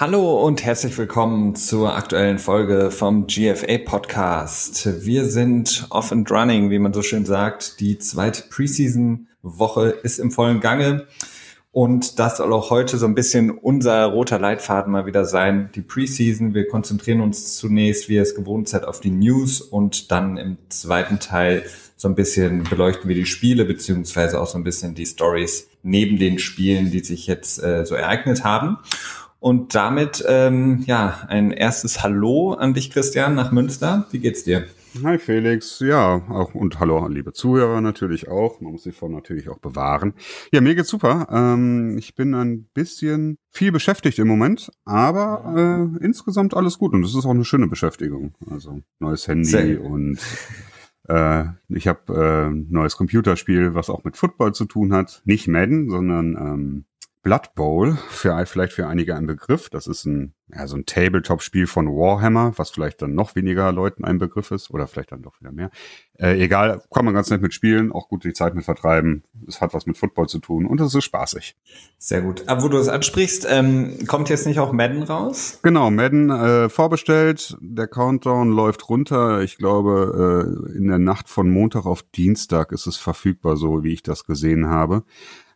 Hallo und herzlich willkommen zur aktuellen Folge vom GFA Podcast. Wir sind off and running, wie man so schön sagt. Die zweite Preseason-Woche ist im vollen Gange. Und das soll auch heute so ein bisschen unser roter Leitfaden mal wieder sein. Die Preseason. Wir konzentrieren uns zunächst, wie ihr es gewohnt seid, auf die News und dann im zweiten Teil so ein bisschen beleuchten wir die Spiele, beziehungsweise auch so ein bisschen die Stories neben den Spielen, die sich jetzt äh, so ereignet haben. Und damit ähm, ja ein erstes Hallo an dich, Christian, nach Münster. Wie geht's dir? Hi Felix, ja, auch und hallo an liebe Zuhörer natürlich auch. Man muss sich vor natürlich auch bewahren. Ja, mir geht's super. Ähm, ich bin ein bisschen viel beschäftigt im Moment, aber äh, insgesamt alles gut und es ist auch eine schöne Beschäftigung. Also neues Handy und äh, ich habe äh, neues Computerspiel, was auch mit Football zu tun hat. Nicht Madden, sondern ähm, Blood Bowl, für, vielleicht für einige ein Begriff. Das ist ein, ja, so ein Tabletop-Spiel von Warhammer, was vielleicht dann noch weniger Leuten ein Begriff ist oder vielleicht dann doch wieder mehr. Äh, egal, kann man ganz nett mit spielen, auch gut die Zeit mit vertreiben. Es hat was mit Football zu tun und es ist spaßig. Sehr gut. Aber wo du es ansprichst, ähm, kommt jetzt nicht auch Madden raus? Genau, Madden äh, vorbestellt. Der Countdown läuft runter. Ich glaube, äh, in der Nacht von Montag auf Dienstag ist es verfügbar, so wie ich das gesehen habe.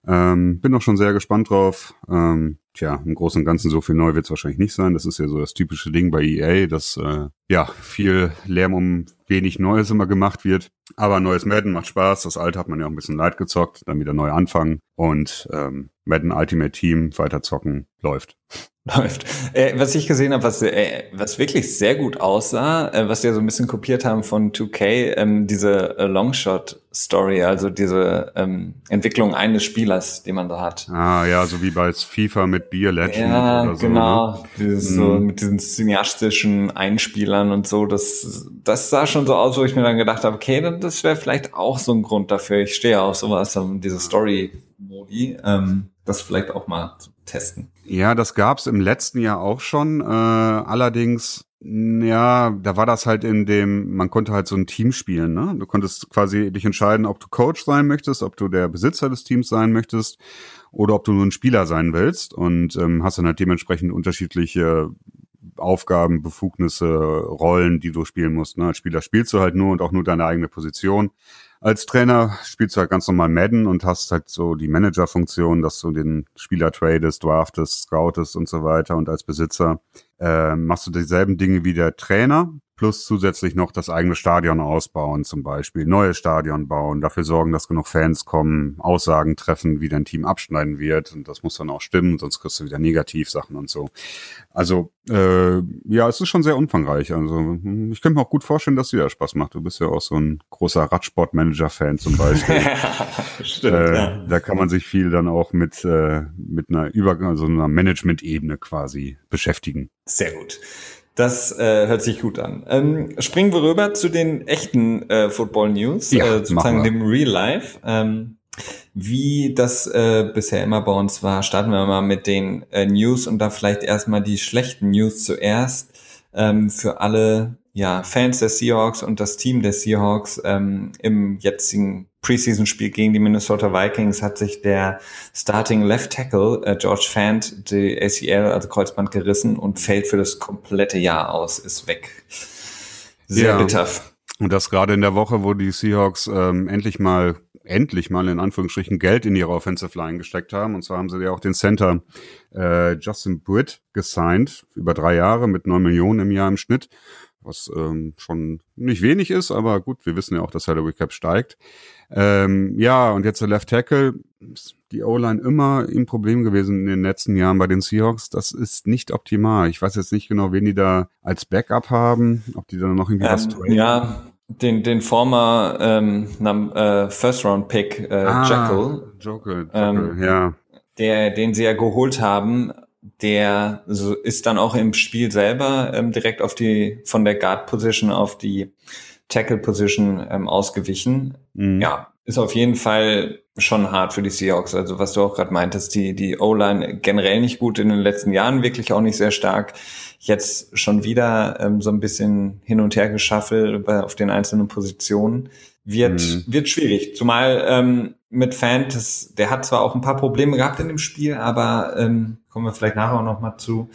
Ähm, bin auch schon sehr gespannt drauf. Ähm, tja, im Großen und Ganzen so viel neu wird es wahrscheinlich nicht sein. Das ist ja so das typische Ding bei EA, dass äh, ja viel Lärm um wenig Neues immer gemacht wird. Aber neues Madden macht Spaß. Das alte hat man ja auch ein bisschen leid gezockt. Dann wieder neu anfangen und ähm, Madden Ultimate Team weiter zocken läuft. Läuft. Äh, was ich gesehen habe, was, äh, was wirklich sehr gut aussah, äh, was wir so ein bisschen kopiert haben von 2K, ähm, diese äh, Longshot-Story, also diese ähm, Entwicklung eines Spielers, den man da hat. Ah ja, so wie bei FIFA mit Beer Legend ja, oder so. genau. Ne? Dieses, so Mhm. mit diesen cineastischen Einspielern und so, das, das sah schon so aus, wo ich mir dann gedacht habe, okay, dann- das wäre vielleicht auch so ein Grund dafür. Ich stehe auf sowas, um diese Story-Modi, ähm, das vielleicht auch mal zu testen. Ja, das gab's im letzten Jahr auch schon. Äh, allerdings, ja, da war das halt in dem, man konnte halt so ein Team spielen. Ne? Du konntest quasi dich entscheiden, ob du Coach sein möchtest, ob du der Besitzer des Teams sein möchtest oder ob du nur ein Spieler sein willst und ähm, hast dann halt dementsprechend unterschiedliche Aufgaben, Befugnisse, Rollen, die du spielen musst. Ne? Als Spieler spielst du halt nur und auch nur deine eigene Position. Als Trainer spielst du halt ganz normal Madden und hast halt so die Managerfunktion, dass du den Spieler tradest, draftest, scoutest und so weiter. Und als Besitzer äh, machst du dieselben Dinge wie der Trainer, plus zusätzlich noch das eigene Stadion ausbauen zum Beispiel, neues Stadion bauen, dafür sorgen, dass genug Fans kommen, Aussagen treffen, wie dein Team abschneiden wird. Und das muss dann auch stimmen, sonst kriegst du wieder Negativsachen und so. Also äh, ja, es ist schon sehr umfangreich. Also ich könnte mir auch gut vorstellen, dass dir das Spaß macht. Du bist ja auch so ein großer Radsport-Manager-Fan zum Beispiel. Stimmt, äh, ja. Da kann man sich viel dann auch mit äh, mit einer Über also einer Management-Ebene quasi beschäftigen. Sehr gut. Das äh, hört sich gut an. Ähm, springen wir rüber zu den echten äh, Football News, Ja, äh, sozusagen dem Real Life. Ähm, wie das äh, bisher immer bei uns war, starten wir mal mit den äh, News und da vielleicht erstmal die schlechten News zuerst. Ähm, für alle ja, Fans der Seahawks und das Team der Seahawks ähm, im jetzigen Preseason-Spiel gegen die Minnesota Vikings hat sich der Starting Left Tackle äh, George Fant die ACL, also Kreuzband gerissen und fällt für das komplette Jahr aus, ist weg. Sehr Ja. bitter. Und das gerade in der Woche, wo die Seahawks ähm, endlich mal, endlich mal in Anführungsstrichen Geld in ihre Offensive Line gesteckt haben. Und zwar haben sie ja auch den Center äh, Justin Britt gesigned, über drei Jahre mit neun Millionen im Jahr im Schnitt, was ähm, schon nicht wenig ist, aber gut, wir wissen ja auch, dass Salary Cap steigt. Ähm, ja, und jetzt der Left Tackle, die O-Line immer ein Problem gewesen in den letzten Jahren bei den Seahawks. Das ist nicht optimal. Ich weiß jetzt nicht genau, wen die da als Backup haben, ob die da noch irgendwie was Ähm, traden. ja, den, den former ähm, äh, First-Round-Pick äh, Ah, Jackal, Jokel, Ähm, ja. der, den sie ja geholt haben, der so ist dann auch im Spiel selber ähm, direkt auf die, von der Guard-Position auf die Tackle-Position ähm, ausgewichen. Mhm. Ja, ist auf jeden Fall schon hart für die Seahawks. Also was du auch gerade meintest, die, die O-Line generell nicht gut in den letzten Jahren, wirklich auch nicht sehr stark. Jetzt schon wieder ähm, so ein bisschen hin und her geschaffelt auf den einzelnen Positionen. Wird, Mhm. wird schwierig. Zumal ähm, mit das, der hat zwar auch ein paar Probleme gehabt in dem Spiel, aber ähm, kommen wir vielleicht nachher auch noch mal zu.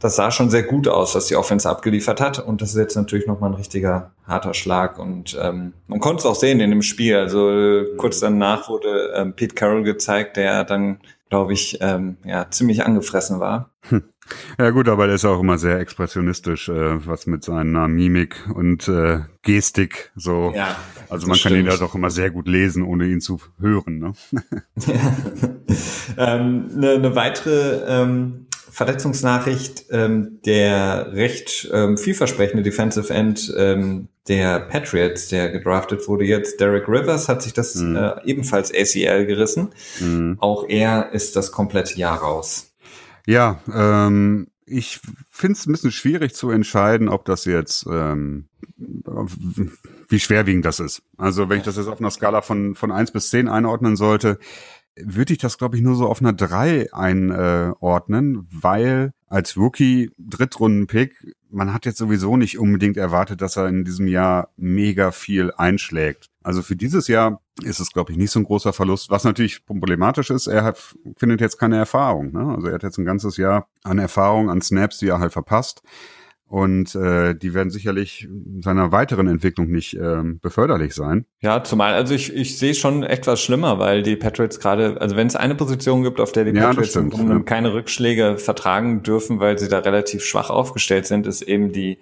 Das sah schon sehr gut aus, was die Offense abgeliefert hat. Und das ist jetzt natürlich nochmal ein richtiger harter Schlag. Und ähm, man konnte es auch sehen in dem Spiel. Also kurz danach wurde ähm, Pete Carroll gezeigt, der dann, glaube ich, ähm, ja, ziemlich angefressen war. Hm. Ja gut, aber er ist auch immer sehr expressionistisch, äh, was mit seiner Mimik und äh, Gestik so. Ja, also man kann ihn ja doch immer sehr gut lesen, ohne ihn zu hören. Ne? ja. ähm, eine, ne weitere ähm, Verletzungsnachricht, ähm, der recht ähm, vielversprechende Defensive End ähm, der Patriots, der gedraftet wurde jetzt, Derek Rivers, hat sich das mhm. äh, ebenfalls ACL gerissen. Mhm. Auch er ist das komplette Jahr raus. Ja, ähm, ich finde es ein bisschen schwierig zu entscheiden, ob das jetzt, ähm, wie schwerwiegend das ist. Also wenn ich das jetzt auf einer Skala von, von eins bis zehn einordnen sollte, würde ich das, glaube ich, nur so auf einer 3 einordnen, weil als Rookie Drittrunden-Pick, man hat jetzt sowieso nicht unbedingt erwartet, dass er in diesem Jahr mega viel einschlägt. Also für dieses Jahr ist es, glaube ich, nicht so ein großer Verlust. Was natürlich problematisch ist, er hat, findet jetzt keine Erfahrung. Ne? Also er hat jetzt ein ganzes Jahr an Erfahrung, an Snaps, die er halt verpasst. Und äh, die werden sicherlich seiner weiteren Entwicklung nicht ähm, beförderlich sein. Ja, zumal, also ich, ich sehe schon etwas schlimmer, weil die Patriots gerade, also wenn es eine Position gibt, auf der die ja, Patriots stimmt, ja. keine Rückschläge vertragen dürfen, weil sie da relativ schwach aufgestellt sind, ist eben die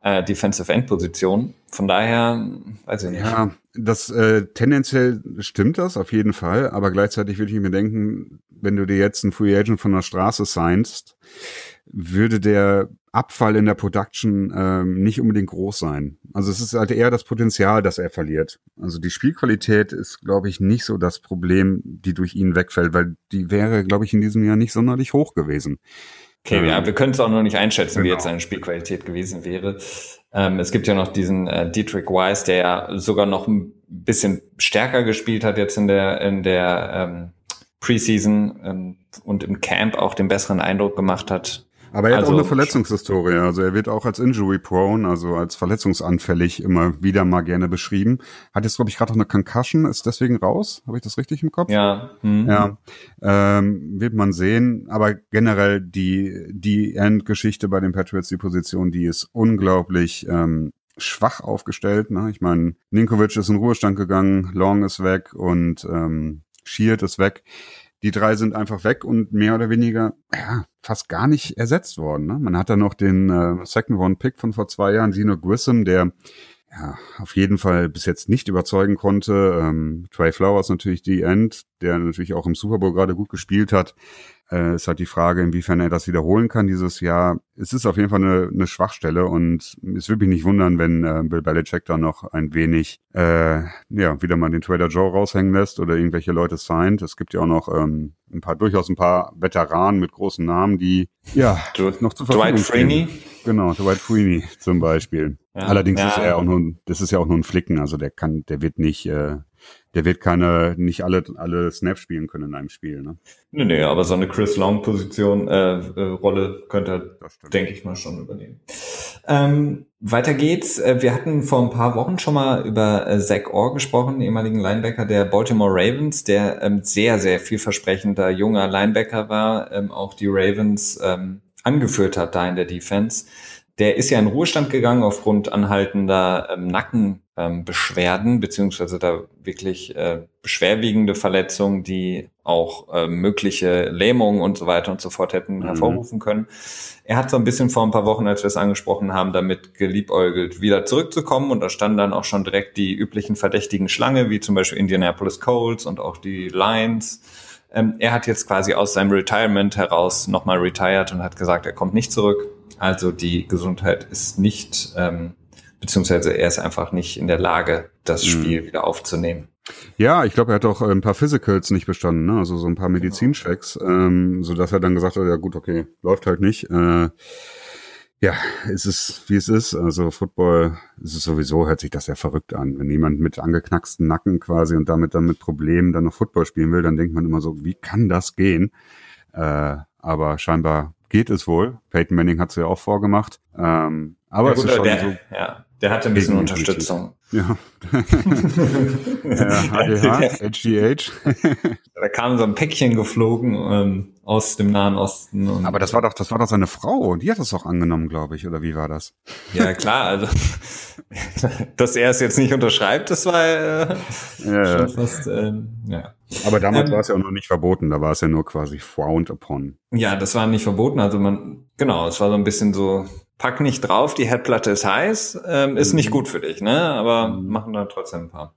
äh, Defensive End Position. Von daher, weiß ich nicht. Ja, das äh, tendenziell stimmt das auf jeden Fall, aber gleichzeitig würde ich mir denken, wenn du dir jetzt einen Free Agent von der Straße signst, würde der Abfall in der Production ähm, nicht unbedingt groß sein. Also es ist halt eher das Potenzial, das er verliert. Also die Spielqualität ist, glaube ich, nicht so das Problem, die durch ihn wegfällt, weil die wäre, glaube ich, in diesem Jahr nicht sonderlich hoch gewesen. Okay, ähm, ja, wir können es auch noch nicht einschätzen, genau. wie jetzt seine Spielqualität gewesen wäre. Ähm, es gibt ja noch diesen äh, Dietrich Weiss, der ja sogar noch ein bisschen stärker gespielt hat jetzt in der in der ähm, Preseason ähm, und im Camp auch den besseren Eindruck gemacht hat aber er hat also, auch eine Verletzungshistorie. Also er wird auch als Injury prone, also als verletzungsanfällig immer wieder mal gerne beschrieben. Hat jetzt, glaube ich, gerade auch eine Concussion, ist deswegen raus. Habe ich das richtig im Kopf? Ja. Mhm. Ja. Ähm, wird man sehen. Aber generell die, die Endgeschichte bei den Patriots, die Position, die ist unglaublich ähm, schwach aufgestellt. Ne? Ich meine, Ninkovic ist in Ruhestand gegangen, Long ist weg und ähm, Sheard ist weg die drei sind einfach weg und mehr oder weniger ja, fast gar nicht ersetzt worden. Ne? Man hat da noch den äh, Second One Pick von vor zwei Jahren, Gino Grissom, der ja, auf jeden Fall bis jetzt nicht überzeugen konnte. Ähm, Trey Flowers natürlich die End, der natürlich auch im Super Bowl gerade gut gespielt hat. Äh, ist halt die Frage, inwiefern er das wiederholen kann dieses Jahr. Es ist auf jeden Fall eine, eine Schwachstelle und es würde mich nicht wundern, wenn äh, Bill Belichick da noch ein wenig, äh, ja, wieder mal den Trader Joe raushängen lässt oder irgendwelche Leute signed. Es gibt ja auch noch ähm, ein paar, durchaus ein paar Veteranen mit großen Namen, die, ja, noch zu Verfügung Dwight Freeney? Genau, Dwight Freeney zum Beispiel. Ja, Allerdings ja. ist er auch nur, das ist ja auch nur ein Flicken, also der kann, der wird nicht, äh, der wird keine, nicht alle, alle Snaps spielen können in einem Spiel. Ne? Nee, nee, aber so eine Chris Long-Position, äh, äh, Rolle könnte er, denke ich mal, schon übernehmen. Ähm, weiter geht's. Äh, wir hatten vor ein paar Wochen schon mal über äh, Zach Orr gesprochen, ehemaligen Linebacker der Baltimore Ravens, der ähm, sehr, sehr vielversprechender junger Linebacker war, ähm, auch die Ravens ähm, angeführt hat da in der Defense. Der ist ja in Ruhestand gegangen aufgrund anhaltender ähm, Nackenbeschwerden, ähm, beziehungsweise da wirklich äh, beschwerwiegende Verletzungen, die auch äh, mögliche Lähmungen und so weiter und so fort hätten mhm. hervorrufen können. Er hat so ein bisschen vor ein paar Wochen, als wir es angesprochen haben, damit geliebäugelt, wieder zurückzukommen. Und da standen dann auch schon direkt die üblichen verdächtigen Schlange, wie zum Beispiel Indianapolis Colts und auch die Lions. Ähm, er hat jetzt quasi aus seinem Retirement heraus nochmal retired und hat gesagt, er kommt nicht zurück also die Gesundheit ist nicht, ähm, beziehungsweise er ist einfach nicht in der Lage, das mhm. Spiel mhm. wieder aufzunehmen. Ja, ich glaube, er hat auch ein paar Physicals nicht bestanden, ne? also so ein paar genau. Medizinchecks, ähm, so dass er dann gesagt hat, ja gut, okay, läuft halt nicht. Äh, ja, es ist, wie es ist. Also Football ist es sowieso, hört sich das ja verrückt an. Wenn jemand mit angeknacksten Nacken quasi und damit dann mit Problemen dann noch Football spielen will, dann denkt man immer so, wie kann das gehen? Äh, aber scheinbar geht es wohl. Peyton Manning hat es ja auch vorgemacht. Ähm, aber ja, gut, es ist schon der, so. Ja, der hatte ein bisschen Unterstützung. Ja. ja HDH, HGH. da kam so ein Päckchen geflogen. Ähm, aus dem Nahen Osten. Und Aber das war doch, das war doch seine Frau. Die hat das doch angenommen, glaube ich, oder wie war das? Ja klar, also dass er es jetzt nicht unterschreibt, das war äh, ja, schon fast, äh, ja. Aber damals ähm, war es ja auch noch nicht verboten, da war es ja nur quasi frowned upon. Ja, das war nicht verboten, also man, genau, es war so ein bisschen so, pack nicht drauf, die Herdplatte ist heiß, ähm, ist mhm. nicht gut für dich, ne? Aber mhm. machen da trotzdem ein paar.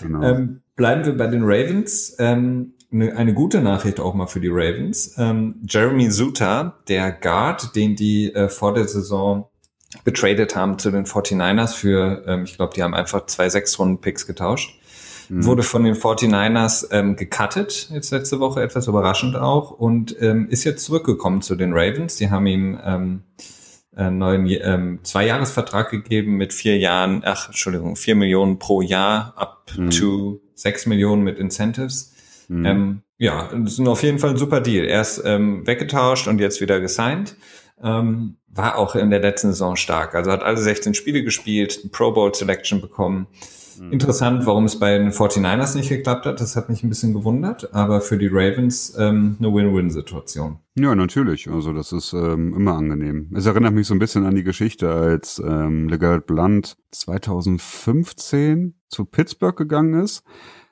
Genau. Ähm, bleiben wir bei den Ravens. Ähm, eine, eine gute Nachricht auch mal für die Ravens. Ähm, Jeremy Zuta, der Guard, den die äh, vor der Saison betradet haben zu den 49ers für, ähm, ich glaube, die haben einfach zwei Sechs-Runden-Picks getauscht, mhm. wurde von den 49ers ähm, gecuttet, jetzt letzte Woche, etwas überraschend auch, und ähm, ist jetzt zurückgekommen zu den Ravens. Die haben ihm ähm, einen neuen ähm, Zwei-Jahres-Vertrag gegeben mit vier Jahren, ach, Entschuldigung, vier Millionen pro Jahr, up mhm. to sechs Millionen mit Incentives. Mhm. Ähm, ja, das ist auf jeden Fall ein super Deal. Er ist ähm, weggetauscht und jetzt wieder gesigned. Ähm, war auch in der letzten Saison stark. Also hat alle 16 Spiele gespielt, Pro Bowl Selection bekommen. Mhm. Interessant, warum es bei den 49ers nicht geklappt hat. Das hat mich ein bisschen gewundert, aber für die Ravens ähm, eine Win-Win-Situation. Ja, natürlich. Also das ist ähm, immer angenehm. Es erinnert mich so ein bisschen an die Geschichte, als ähm, LeGarrette Blunt 2015 zu Pittsburgh gegangen ist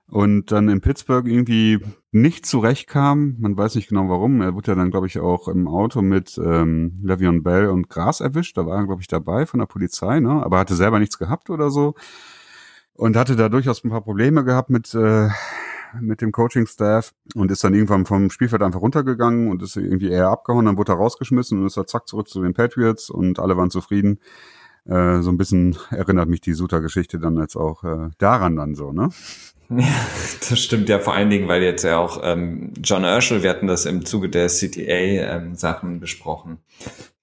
und dann in Pittsburgh irgendwie nicht zurechtkam. Man weiß nicht genau warum. Er wurde ja dann, glaube ich, auch im Auto mit ähm, Le'Veon Bell und Gras erwischt. Da war er, glaube ich, dabei von der Polizei, ne? aber hatte selber nichts gehabt oder so. Und hatte da durchaus ein paar Probleme gehabt mit, äh, mit dem Coaching-Staff und ist dann irgendwann vom Spielfeld einfach runtergegangen und ist irgendwie eher abgehauen. Dann wurde er rausgeschmissen und ist er zack zurück zu den Patriots und alle waren zufrieden. Äh, so ein bisschen erinnert mich die Suter-Geschichte dann jetzt auch äh, daran dann so, ne? Ja, das stimmt ja vor allen Dingen, weil jetzt ja auch ähm, John Urschel, wir hatten das im Zuge der CTA-Sachen ähm, besprochen,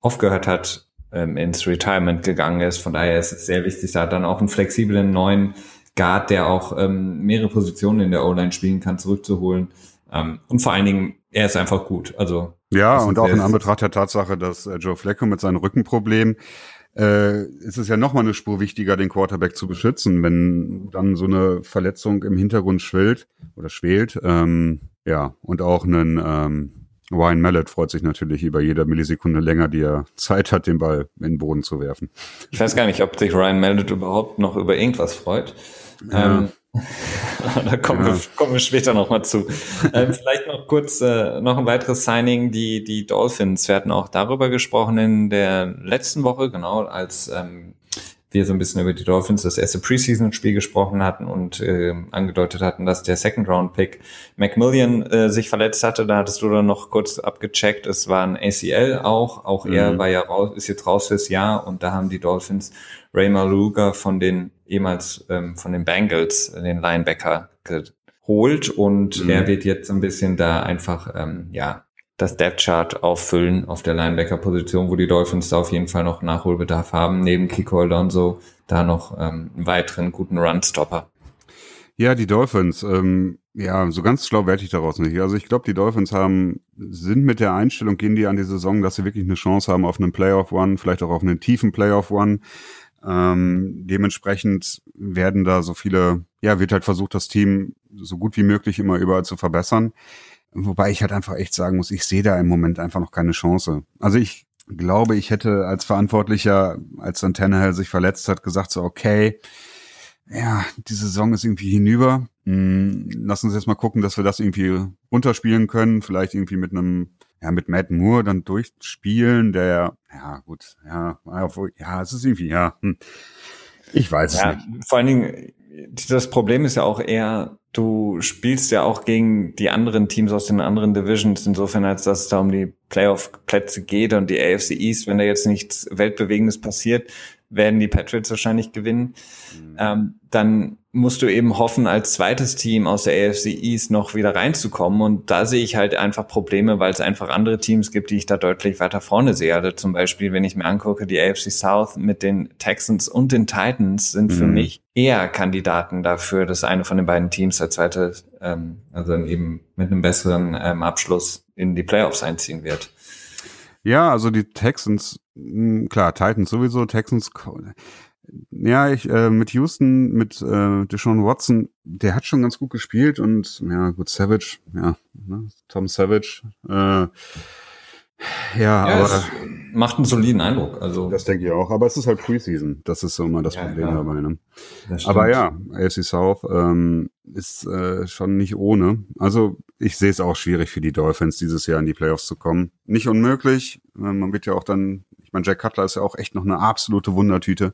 aufgehört hat, ähm, ins Retirement gegangen ist. Von daher ist es sehr wichtig, da dann auch einen flexiblen neuen Guard, der auch ähm, mehrere Positionen in der O-Line spielen kann, zurückzuholen. Ähm, und vor allen Dingen, er ist einfach gut. Also ja, und auch in Anbetracht der Tatsache, dass äh, Joe Flacco mit seinem Rückenproblem äh, ist es ja nochmal eine Spur wichtiger, den Quarterback zu beschützen, wenn dann so eine Verletzung im Hintergrund schwillt oder schwelt. Ähm, ja, und auch einen ähm, Ryan Mallet freut sich natürlich über jede Millisekunde länger, die er Zeit hat, den Ball in den Boden zu werfen. Ich weiß gar nicht, ob sich Ryan Mallet überhaupt noch über irgendwas freut. Ja. Ähm, da kommen, ja. wir, kommen wir später nochmal zu. ähm, vielleicht noch kurz äh, noch ein weiteres Signing, die, die Dolphins. Wir hatten auch darüber gesprochen in der letzten Woche, genau, als ähm, wir so ein bisschen über die Dolphins das erste Preseason-Spiel gesprochen hatten und äh, angedeutet hatten, dass der Second-Round-Pick Macmillan äh, sich verletzt hatte. Da hattest du dann noch kurz abgecheckt. Es war ein ACL auch. Auch mhm. er war ja raus, ist jetzt raus fürs Jahr und da haben die Dolphins Ray Maluga von den ehemals ähm, von den Bengals, den Linebacker, geholt und mhm. er wird jetzt ein bisschen da einfach ähm, ja das Depth Chart auffüllen auf der Linebacker-Position, wo die Dolphins da auf jeden Fall noch Nachholbedarf haben, neben Kiko Alonso da noch ähm, einen weiteren guten Run-Stopper. Ja, die Dolphins, ähm, ja, so ganz schlau werde ich daraus nicht. Also ich glaube, die Dolphins haben, sind mit der Einstellung, gehen die an die Saison, dass sie wirklich eine Chance haben auf einen Playoff-One, vielleicht auch auf einen tiefen Playoff-One. Ähm, dementsprechend werden da so viele, ja, wird halt versucht, das Team so gut wie möglich immer überall zu verbessern. Wobei ich halt einfach echt sagen muss, ich sehe da im Moment einfach noch keine Chance. Also ich glaube, ich hätte als Verantwortlicher, als dann Tannehill sich verletzt hat, gesagt so, okay, ja, die Saison ist irgendwie hinüber. Hm, lass uns jetzt mal gucken, dass wir das irgendwie runterspielen können. Vielleicht irgendwie mit einem ja, mit Matt Moore dann durchspielen, der, ja, gut, ja, ja, es ist irgendwie, ja, hm. ich weiß ja, es nicht. Vor allen Dingen, das Problem ist ja auch eher, du spielst ja auch gegen die anderen Teams aus den anderen Divisions, insofern als dass es da um die Playoff-Plätze geht und die AFC East, wenn da jetzt nichts Weltbewegendes passiert, werden die Patriots wahrscheinlich gewinnen. Mhm. Ähm, dann musst du eben hoffen, als zweites Team aus der AFC East noch wieder reinzukommen. Und da sehe ich halt einfach Probleme, weil es einfach andere Teams gibt, die ich da deutlich weiter vorne sehe. Also zum Beispiel, wenn ich mir angucke, die AFC South mit den Texans und den Titans sind mhm. für mich eher Kandidaten dafür, dass eine von den beiden Teams als zweite, ähm, also eben mit einem besseren ähm, Abschluss in die Playoffs einziehen wird. Ja, also die Texans, hm, klar, Titans sowieso, Texans Ja, ich äh, mit Houston, mit äh, Deshaun Watson, der hat schon ganz gut gespielt und ja, gut, Savage, ja, ne, Tom Savage, äh, ja, ja aber macht einen soliden Eindruck. Also das denke ich auch. Aber es ist halt Preseason. Das ist so immer das ja, Problem ja. dabei. Ne? Aber ja, AFC South ähm, ist äh, schon nicht ohne. Also ich sehe es auch schwierig für die Dolphins dieses Jahr in die Playoffs zu kommen. Nicht unmöglich. Äh, man wird ja auch dann. Ich meine, Jack Cutler ist ja auch echt noch eine absolute Wundertüte.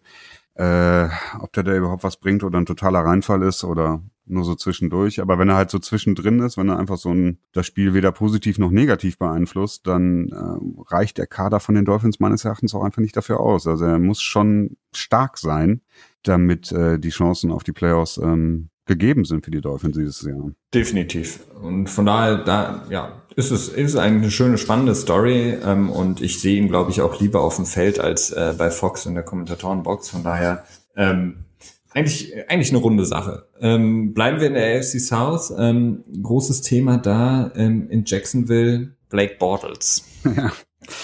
Äh, ob der da überhaupt was bringt oder ein totaler Reinfall ist oder nur so zwischendurch. Aber wenn er halt so zwischendrin ist, wenn er einfach so ein, das Spiel weder positiv noch negativ beeinflusst, dann äh, reicht der Kader von den Dolphins meines Erachtens auch einfach nicht dafür aus. Also er muss schon stark sein, damit äh, die Chancen auf die Playoffs ähm, gegeben sind für die Dolphins dieses Jahr. Definitiv. Und von daher, da, ja, ist es ist eigentlich eine schöne, spannende Story. Ähm, und ich sehe ihn, glaube ich, auch lieber auf dem Feld als äh, bei Fox in der Kommentatorenbox. Von daher, ähm, eigentlich, eigentlich eine runde Sache. Ähm, bleiben wir in der AFC South. Ähm, großes Thema da ähm, in Jacksonville, Blake Bortles. Ja.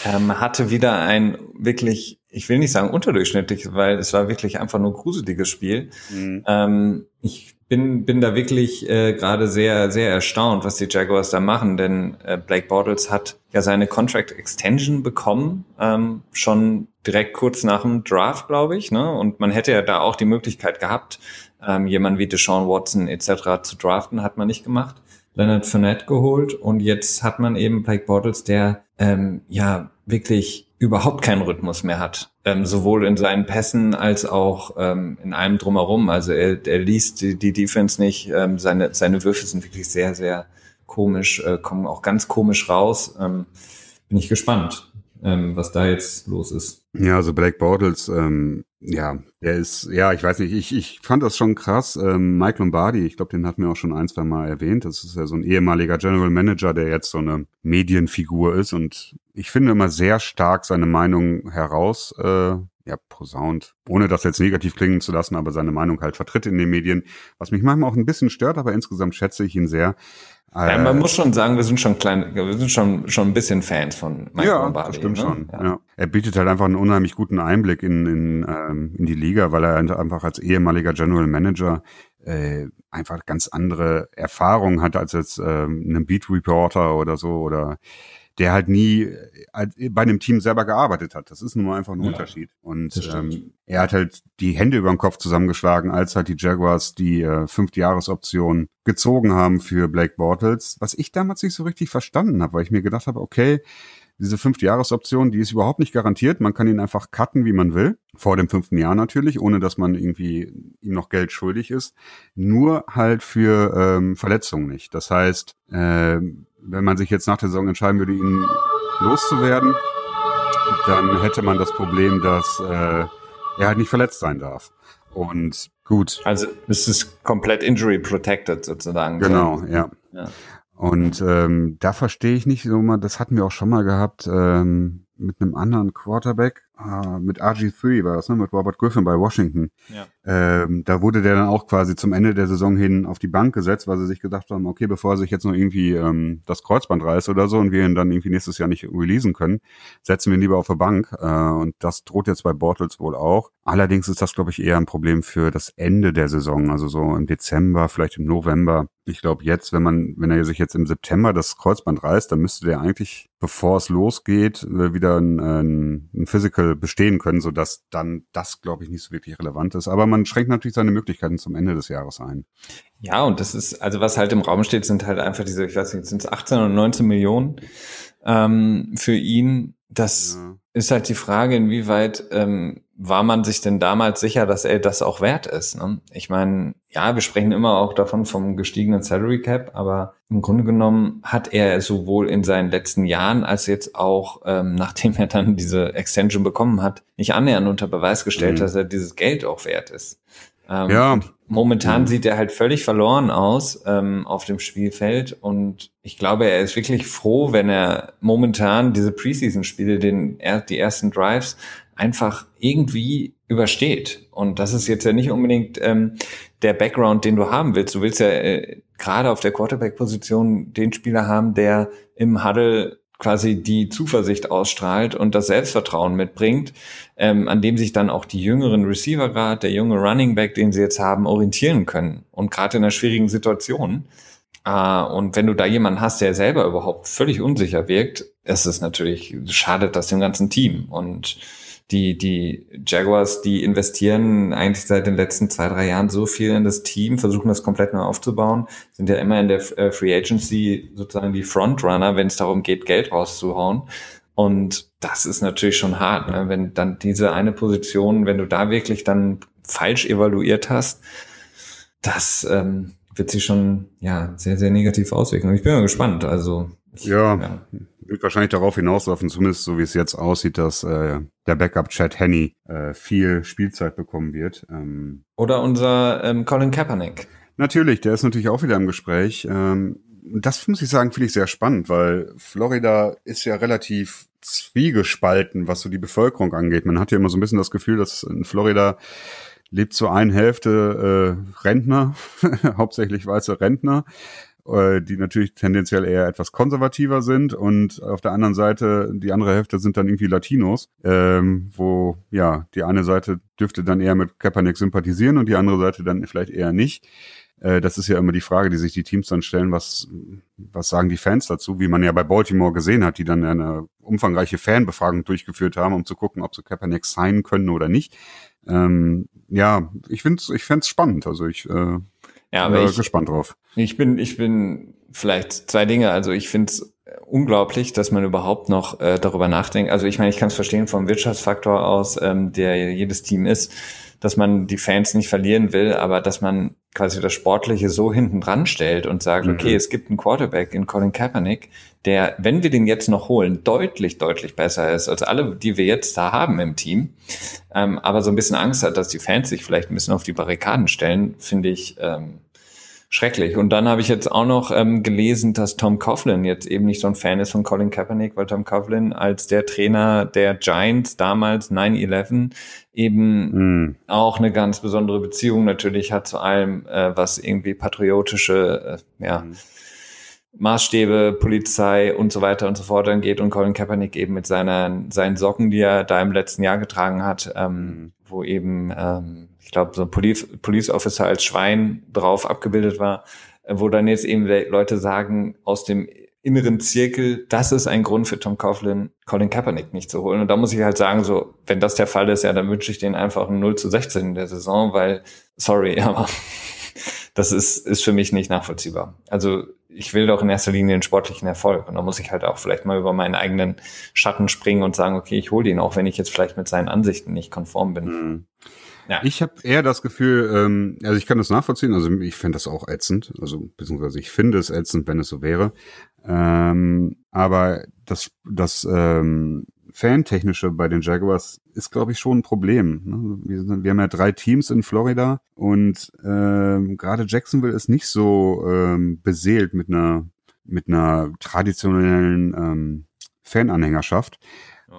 Ähm, hatte wieder ein wirklich, ich will nicht sagen unterdurchschnittliches, weil es war wirklich einfach nur gruseliges Spiel. Mhm. Ähm, ich bin, bin da wirklich äh, gerade sehr, sehr erstaunt, was die Jaguars da machen, denn äh, Blake Bortles hat ja seine Contract Extension bekommen, ähm, schon direkt kurz nach dem Draft, glaube ich. Ne? Und man hätte ja da auch die Möglichkeit gehabt, ähm, jemanden wie Deshaun Watson etc. zu draften, hat man nicht gemacht. Leonard Fournette geholt und jetzt hat man eben Blake Bortles, der ähm, ja wirklich überhaupt keinen Rhythmus mehr hat. Ähm, sowohl in seinen Pässen als auch ähm, in allem drumherum. Also er, er liest die, die Defense nicht. Ähm, seine, seine Würfe sind wirklich sehr, sehr komisch, äh, kommen auch ganz komisch raus. Ähm, bin ich gespannt, ähm, was da jetzt los ist. Ja, also Black Bortles, ähm, ja, der ist, ja, ich weiß nicht, ich, ich fand das schon krass. Ähm, Mike Lombardi, ich glaube, den hatten wir auch schon ein, zwei Mal erwähnt. Das ist ja so ein ehemaliger General Manager, der jetzt so eine Medienfigur ist und ich finde immer sehr stark seine Meinung heraus, äh, ja, posaunt, ohne das jetzt negativ klingen zu lassen, aber seine Meinung halt vertritt in den Medien, was mich manchmal auch ein bisschen stört, aber insgesamt schätze ich ihn sehr. Ja, man muss schon sagen, wir sind schon klein, wir sind schon schon ein bisschen Fans von Mike ja, Lombardi. Das stimmt ne? schon. Ja. ja. Er bietet halt einfach einen unheimlich guten Einblick in in, ähm, in die Liga, weil er einfach als ehemaliger General Manager äh, einfach ganz andere Erfahrungen hat als jetzt ähm, einem Beat Reporter oder so oder der halt nie äh, bei einem Team selber gearbeitet hat. Das ist nun mal einfach ein ja, Unterschied. Und ähm, er hat halt die Hände über den Kopf zusammengeschlagen, als halt die Jaguars die äh, Fünftjahresoption gezogen haben für Blake Bortles, was ich damals nicht so richtig verstanden habe, weil ich mir gedacht habe, okay, diese Fünftjahresoption, die ist überhaupt nicht garantiert. Man kann ihn einfach cutten, wie man will. Vor dem fünften Jahr natürlich, ohne dass man irgendwie ihm noch Geld schuldig ist. Nur halt für ähm, Verletzungen nicht. Das heißt, äh, wenn man sich jetzt nach der Saison entscheiden würde, ihn loszuwerden, dann hätte man das Problem, dass äh, er halt nicht verletzt sein darf. Und gut. Also es ist komplett injury protected sozusagen. Genau, ja. ja. Und ähm, da verstehe ich nicht so mal, das hatten wir auch schon mal gehabt ähm, mit einem anderen Quarterback, Ah, mit RG3 war das, ne? mit Robert Griffin bei Washington. Ja. Ähm, da wurde der dann auch quasi zum Ende der Saison hin auf die Bank gesetzt, weil sie sich gedacht haben, okay, bevor er sich jetzt noch irgendwie ähm, das Kreuzband reißt oder so und wir ihn dann irgendwie nächstes Jahr nicht releasen können, setzen wir ihn lieber auf der Bank. Äh, und das droht jetzt bei Bortles wohl auch. Allerdings ist das, glaube ich, eher ein Problem für das Ende der Saison, also so im Dezember, vielleicht im November. Ich glaube jetzt, wenn man, wenn er sich jetzt im September das Kreuzband reißt, dann müsste der eigentlich, bevor es losgeht, äh, wieder ein, ein, ein Physical bestehen können, sodass dann das, glaube ich, nicht so wirklich relevant ist. Aber man schränkt natürlich seine Möglichkeiten zum Ende des Jahres ein. Ja, und das ist, also was halt im Raum steht, sind halt einfach diese, ich weiß nicht, sind es 18 oder 19 Millionen ähm, für ihn. Das ja. ist halt die Frage, inwieweit ähm, war man sich denn damals sicher, dass er das auch wert ist? Ne? Ich meine, ja, wir sprechen immer auch davon vom gestiegenen Salary Cap, aber im Grunde genommen hat er sowohl in seinen letzten Jahren als jetzt auch, ähm, nachdem er dann diese Extension bekommen hat, nicht annähernd unter Beweis gestellt, mhm. dass er dieses Geld auch wert ist. Ähm, ja. Momentan mhm. sieht er halt völlig verloren aus ähm, auf dem Spielfeld und ich glaube, er ist wirklich froh, wenn er momentan diese Preseason-Spiele, den er, die ersten Drives einfach irgendwie übersteht. Und das ist jetzt ja nicht unbedingt ähm, der Background, den du haben willst. Du willst ja äh, gerade auf der Quarterback-Position den Spieler haben, der im Huddle quasi die Zuversicht ausstrahlt und das Selbstvertrauen mitbringt, ähm, an dem sich dann auch die jüngeren Receiver gerade, der junge Running Back, den sie jetzt haben, orientieren können. Und gerade in einer schwierigen Situation. Äh, und wenn du da jemanden hast, der selber überhaupt völlig unsicher wirkt, ist es natürlich, schadet das dem ganzen Team. Und die, die Jaguars, die investieren eigentlich seit den letzten zwei, drei Jahren so viel in das Team, versuchen das komplett neu aufzubauen, sind ja immer in der äh, Free Agency sozusagen die Frontrunner, wenn es darum geht, Geld rauszuhauen. Und das ist natürlich schon hart, ne? wenn dann diese eine Position, wenn du da wirklich dann falsch evaluiert hast, das ähm, wird sich schon ja sehr, sehr negativ auswirken. Und ich bin mal gespannt. Also ja, ja, wird wahrscheinlich darauf hinauslaufen, zumindest so wie es jetzt aussieht, dass äh, der Backup Chad Henney äh, viel Spielzeit bekommen wird. Ähm, Oder unser ähm, Colin Kaepernick. Natürlich, der ist natürlich auch wieder im Gespräch. Ähm, das muss ich sagen, finde ich sehr spannend, weil Florida ist ja relativ zwiegespalten, was so die Bevölkerung angeht. Man hat ja immer so ein bisschen das Gefühl, dass in Florida lebt so eine Hälfte äh, Rentner, hauptsächlich weiße Rentner, äh, die natürlich tendenziell eher etwas konservativer sind und auf der anderen Seite, die andere Hälfte sind dann irgendwie Latinos, ähm, wo ja, die eine Seite dürfte dann eher mit Kaepernick sympathisieren und die andere Seite dann vielleicht eher nicht. Äh, das ist ja immer die Frage, die sich die Teams dann stellen, was, was sagen die Fans dazu, wie man ja bei Baltimore gesehen hat, die dann eine umfangreiche Fanbefragung durchgeführt haben, um zu gucken, ob sie Kaepernick signen können oder nicht. Ähm, ja, ich finde es ich fänd's spannend. Also ich äh, ja, aber bin ich, gespannt drauf. Ich bin, ich bin vielleicht zwei Dinge. Also ich finde es unglaublich, dass man überhaupt noch äh, darüber nachdenkt. Also ich meine, ich kann es verstehen vom Wirtschaftsfaktor aus, ähm, der jedes Team ist, dass man die Fans nicht verlieren will, aber dass man quasi das Sportliche so hinten dran stellt und sagt, mhm. okay, es gibt einen Quarterback in Colin Kaepernick, der, wenn wir den jetzt noch holen, deutlich, deutlich besser ist als alle, die wir jetzt da haben im Team, ähm, aber so ein bisschen Angst hat, dass die Fans sich vielleicht ein bisschen auf die Barrikaden stellen, finde ich ähm, schrecklich. Und dann habe ich jetzt auch noch ähm, gelesen, dass Tom Coughlin jetzt eben nicht so ein Fan ist von Colin Kaepernick, weil Tom Coughlin als der Trainer der Giants damals 9-11 eben mm. auch eine ganz besondere Beziehung natürlich hat zu allem, äh, was irgendwie patriotische, äh, ja, mm. Maßstäbe, Polizei und so weiter und so fort angeht und Colin Kaepernick eben mit seiner, seinen Socken, die er da im letzten Jahr getragen hat, ähm, mm. wo eben ähm, ich glaube, so ein Police, Police Officer als Schwein drauf abgebildet war, äh, wo dann jetzt eben Leute sagen, aus dem inneren Zirkel, das ist ein Grund für Tom Coughlin, Colin Kaepernick nicht zu holen. Und da muss ich halt sagen, so, wenn das der Fall ist, ja, dann wünsche ich denen einfach ein 0 zu 16 in der Saison, weil, sorry, aber das ist, ist für mich nicht nachvollziehbar. Also ich will doch in erster Linie den sportlichen Erfolg. Und da muss ich halt auch vielleicht mal über meinen eigenen Schatten springen und sagen, okay, ich hole ihn, auch wenn ich jetzt vielleicht mit seinen Ansichten nicht konform bin. Mhm. Ja. Ich habe eher das Gefühl, ähm, also ich kann das nachvollziehen, also ich finde das auch ätzend, also beziehungsweise ich finde es ätzend, wenn es so wäre. Ähm, aber das, das ähm, Fantechnische bei den Jaguars ist, glaube ich, schon ein Problem. Ne? Wir, sind, wir haben ja drei Teams in Florida und ähm, gerade Jacksonville ist nicht so ähm, beseelt mit einer mit einer traditionellen ähm, Fananhängerschaft.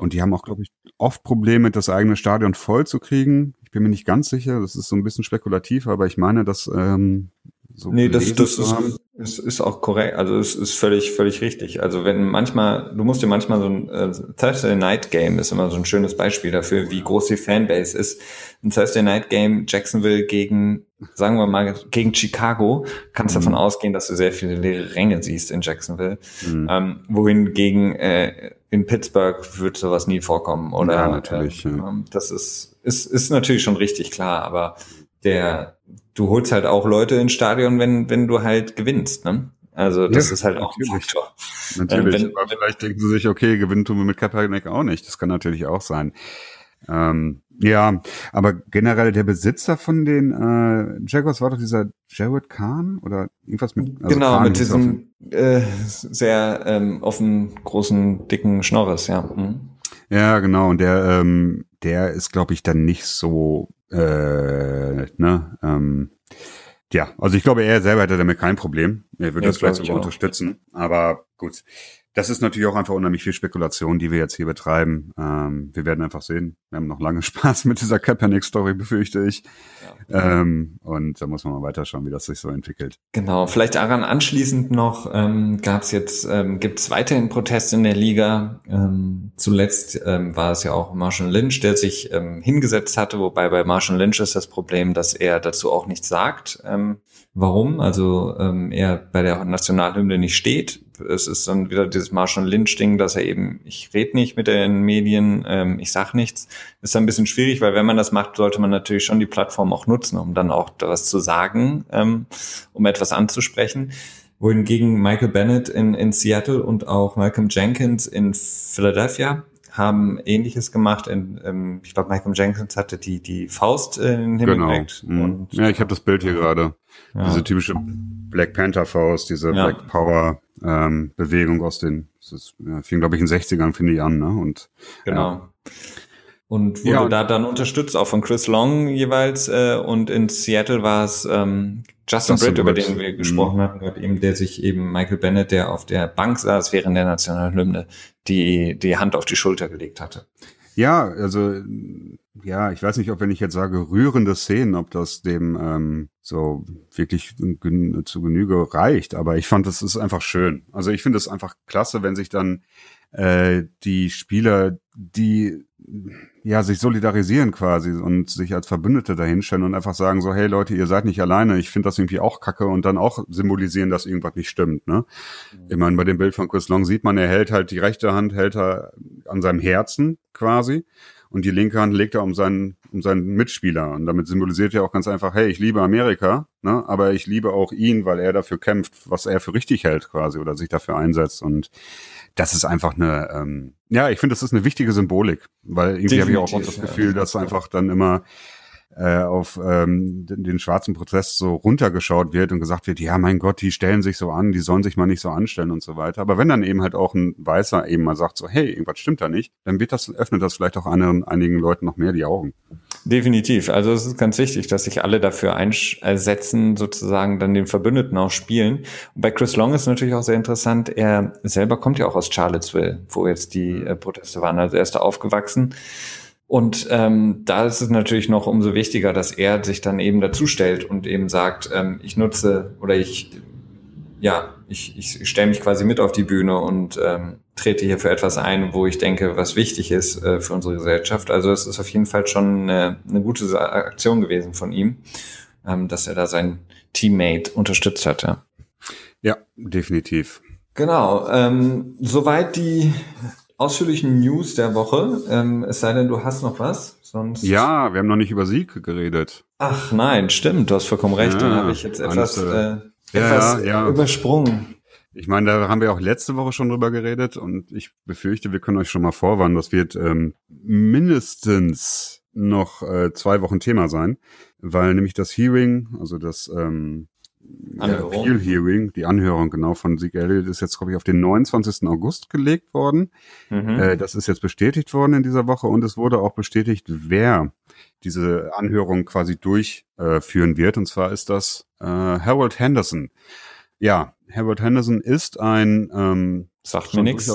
Und die haben auch, glaube ich, oft Probleme, das eigene Stadion voll zu kriegen bin mir nicht ganz sicher, das ist so ein bisschen spekulativ, aber ich meine, dass ähm, so nee, das, das ist, ist, ist auch korrekt. Also es ist völlig, völlig richtig. Also wenn manchmal, du musst dir manchmal so ein äh, Thursday Night Game ist immer so ein schönes Beispiel dafür, wie groß die Fanbase ist. Ein Thursday Night Game Jacksonville gegen, sagen wir mal, gegen Chicago, kannst mhm. davon ausgehen, dass du sehr viele leere Ränge siehst in Jacksonville. Mhm. Ähm, wohin gegen äh, in Pittsburgh wird sowas nie vorkommen. Oder ja, natürlich. Äh, ja. Das ist ist, ist natürlich schon richtig klar, aber der, du holst halt auch Leute ins Stadion, wenn, wenn du halt gewinnst, ne? Also das ja, ist halt auch natürlich. ein Faktor. Natürlich, äh, wenn, aber vielleicht denken sie sich, okay, gewinnen tun wir mit Kaepernick auch nicht. Das kann natürlich auch sein. Ähm, ja, aber generell der Besitzer von den äh, Jaguars war doch dieser Jared Kahn oder irgendwas mit. Also genau, Kahn mit diesem äh, sehr ähm, offen großen dicken Schnorres, ja. Mhm. Ja, genau. Und der, ähm, der ist, glaube ich, dann nicht so, äh, ne, ähm, ja, also ich glaube, er selber hätte damit kein Problem. Er würde ja, das vielleicht sogar unterstützen. Aber gut, das ist natürlich auch einfach unheimlich viel Spekulation, die wir jetzt hier betreiben. Ähm, wir werden einfach sehen. Wir haben noch lange Spaß mit dieser Kaepernick-Story, befürchte ich. Ja. Ähm, und da muss man mal weiterschauen, wie das sich so entwickelt. Genau, vielleicht daran anschließend noch, ähm, gab es jetzt, ähm, gibt es weiterhin Proteste in der Liga. Ähm, zuletzt ähm, war es ja auch Marshall Lynch, der sich ähm, hingesetzt hatte, wobei bei Marshall Lynch ist das Problem, dass er dazu auch nichts sagt. Ähm, warum? Also ähm, er bei der Nationalhymne nicht steht es ist dann wieder dieses Marshall Lynch-Ding, dass er eben, ich rede nicht mit den Medien, ähm, ich sag nichts. ist dann ein bisschen schwierig, weil wenn man das macht, sollte man natürlich schon die Plattform auch nutzen, um dann auch was zu sagen, ähm, um etwas anzusprechen. Wohingegen Michael Bennett in, in Seattle und auch Malcolm Jenkins in Philadelphia haben Ähnliches gemacht. In, ähm, ich glaube, Michael Jenkins hatte die die Faust in den Himmel genau. Mhm. Und, ja, ich habe das Bild hier gerade. Ja. Diese typische Black Panther Faust, diese ja. Black Power ähm, Bewegung aus den, das ist, ja, fing glaube ich in den 60ern, finde ich an, ne? Und genau. Ja. Und wurde ja. da dann unterstützt, auch von Chris Long jeweils. Äh, und in Seattle war es ähm, Justin, Justin Britt, über den wir gesprochen mhm. hatten, eben, der sich eben Michael Bennett, der auf der Bank saß während der Nationalhymne, die die Hand auf die Schulter gelegt hatte. Ja, also ja, ich weiß nicht, ob wenn ich jetzt sage rührende Szenen, ob das dem ähm, so wirklich gen zu Genüge reicht. Aber ich fand, das ist einfach schön. Also ich finde es einfach klasse, wenn sich dann äh, die Spieler, die ja sich solidarisieren quasi und sich als Verbündete dahinstellen und einfach sagen so, hey Leute, ihr seid nicht alleine. Ich finde das irgendwie auch kacke und dann auch symbolisieren, dass irgendwas nicht stimmt. Ne? Mhm. Ich meine, bei dem Bild von Chris Long sieht man, er hält halt die rechte Hand hält er an seinem Herzen quasi und die linke Hand legt er um seinen, um seinen Mitspieler. Und damit symbolisiert er auch ganz einfach, hey, ich liebe Amerika, ne, aber ich liebe auch ihn, weil er dafür kämpft, was er für richtig hält quasi oder sich dafür einsetzt. Und das ist einfach eine, ähm, ja, ich finde, das ist eine wichtige Symbolik, weil irgendwie habe ich auch das Gefühl, dass einfach dann immer äh, auf ähm, den, den schwarzen Prozess so runtergeschaut wird und gesagt wird, ja, mein Gott, die stellen sich so an, die sollen sich mal nicht so anstellen und so weiter. Aber wenn dann eben halt auch ein Weißer eben mal sagt, so, hey, irgendwas stimmt da nicht, dann wird das, öffnet das vielleicht auch anderen, einigen Leuten noch mehr die Augen. Definitiv. Also es ist ganz wichtig, dass sich alle dafür einsetzen, sozusagen dann den Verbündeten auch spielen. Und bei Chris Long ist natürlich auch sehr interessant, er selber kommt ja auch aus Charlottesville, wo jetzt die äh, Proteste waren. Also er ist da aufgewachsen und ähm, da ist es natürlich noch umso wichtiger, dass er sich dann eben dazustellt und eben sagt, ähm, ich nutze oder ich, ja, ich, ich stelle mich quasi mit auf die Bühne und ähm, trete hier für etwas ein, wo ich denke, was wichtig ist äh, für unsere Gesellschaft. Also es ist auf jeden Fall schon eine, eine gute Aktion gewesen von ihm, ähm, dass er da sein Teammate unterstützt hat. Ja, ja definitiv. Genau. Ähm, soweit die ausführlichen News der Woche. Ähm, es sei denn, du hast noch was. Sonst. Ja, wir haben noch nicht über Sieg geredet. Ach nein, stimmt, du hast vollkommen recht. Ja, Dann habe ich jetzt etwas, äh, etwas ja, übersprungen. Ich meine, da haben wir auch letzte Woche schon drüber geredet und ich befürchte, wir können euch schon mal vorwarnen, das wird ähm, mindestens noch äh, zwei Wochen Thema sein, weil nämlich das Hearing, also das ähm, Anhörung. Appeal Hearing, die Anhörung genau von Sieg Elliott ist jetzt, glaube ich, auf den 29. August gelegt worden. Mhm. Äh, das ist jetzt bestätigt worden in dieser Woche und es wurde auch bestätigt, wer diese Anhörung quasi durchführen äh, wird. Und zwar ist das äh, Harold Henderson. Ja, Harold Henderson ist ein ähm, Sagt mir nichts.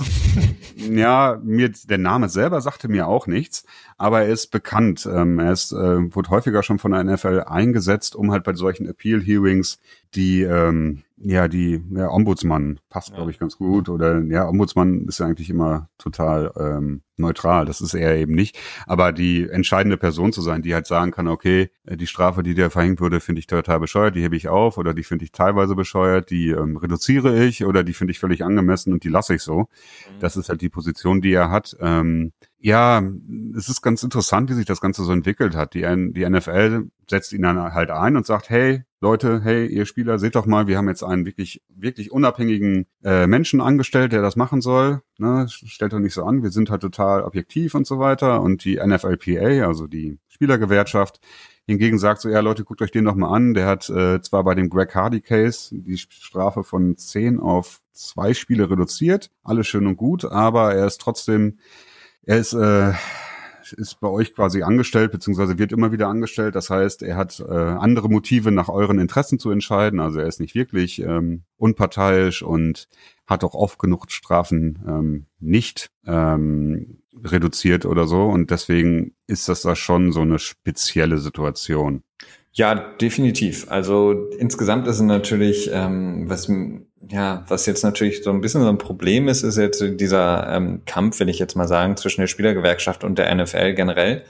Ja, mir der Name selber sagte mir auch nichts, aber er ist bekannt. Ähm, er ist, äh, wurde häufiger schon von der NFL eingesetzt, um halt bei solchen Appeal Hearings die ähm, ja, die ja, Ombudsmann passt, ja. glaube ich, ganz gut. Oder ja, Ombudsmann ist ja eigentlich immer total ähm, neutral. Das ist er eben nicht. Aber die entscheidende Person zu sein, die halt sagen kann, okay, äh, die Strafe, die dir verhängt wurde, finde ich total bescheuert, die hebe ich auf oder die finde ich teilweise bescheuert, die ähm, reduziere ich oder die finde ich völlig angemessen und die lasse ich so. Mhm. Das ist halt die Position, die er hat. Ähm, ja, es ist ganz interessant, wie sich das Ganze so entwickelt hat. Die, die NFL setzt ihn dann halt ein und sagt, hey, Leute, hey, ihr Spieler, seht doch mal, wir haben jetzt einen wirklich, wirklich unabhängigen äh, Menschen angestellt, der das machen soll. Ne? Stellt doch nicht so an, wir sind halt total objektiv und so weiter. Und die NFLPA, also die Spielergewerkschaft, hingegen sagt so, ja Leute, guckt euch den doch mal an. Der hat äh, zwar bei dem Greg Hardy Case die Strafe von zehn auf zwei Spiele reduziert, alles schön und gut, aber er ist trotzdem, er ist äh, ist bei euch quasi angestellt, beziehungsweise wird immer wieder angestellt. Das heißt, er hat äh, andere Motive, nach euren Interessen zu entscheiden. Also er ist nicht wirklich ähm, unparteiisch und hat auch oft genug Strafen ähm, nicht ähm, reduziert oder so. Und deswegen ist das da schon so eine spezielle Situation. Ja, definitiv. Also insgesamt ist es natürlich, ähm, was ja, was jetzt natürlich so ein bisschen so ein Problem ist, ist jetzt dieser ähm, Kampf, will ich jetzt mal sagen, zwischen der Spielergewerkschaft und der NFL generell,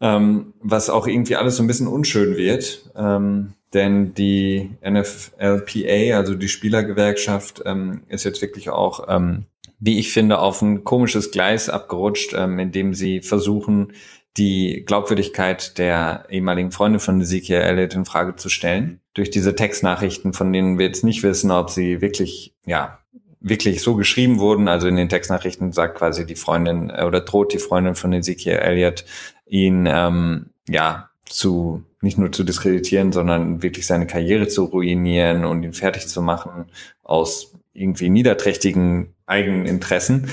ähm, was auch irgendwie alles so ein bisschen unschön wird, ähm, denn die NFLPA, also die Spielergewerkschaft, ähm, ist jetzt wirklich auch, ähm, wie ich finde, auf ein komisches Gleis abgerutscht, ähm, indem sie versuchen, die Glaubwürdigkeit der ehemaligen Freunde von Ezekiel Elliott in Frage zu stellen. Durch diese Textnachrichten, von denen wir jetzt nicht wissen, ob sie wirklich, ja, wirklich so geschrieben wurden. Also in den Textnachrichten sagt quasi die Freundin äh, oder droht die Freundin von Ezekiel Elliott ihn, ähm, ja, zu, nicht nur zu diskreditieren, sondern wirklich seine Karriere zu ruinieren und ihn fertig zu machen aus irgendwie niederträchtigen eigenen Interessen.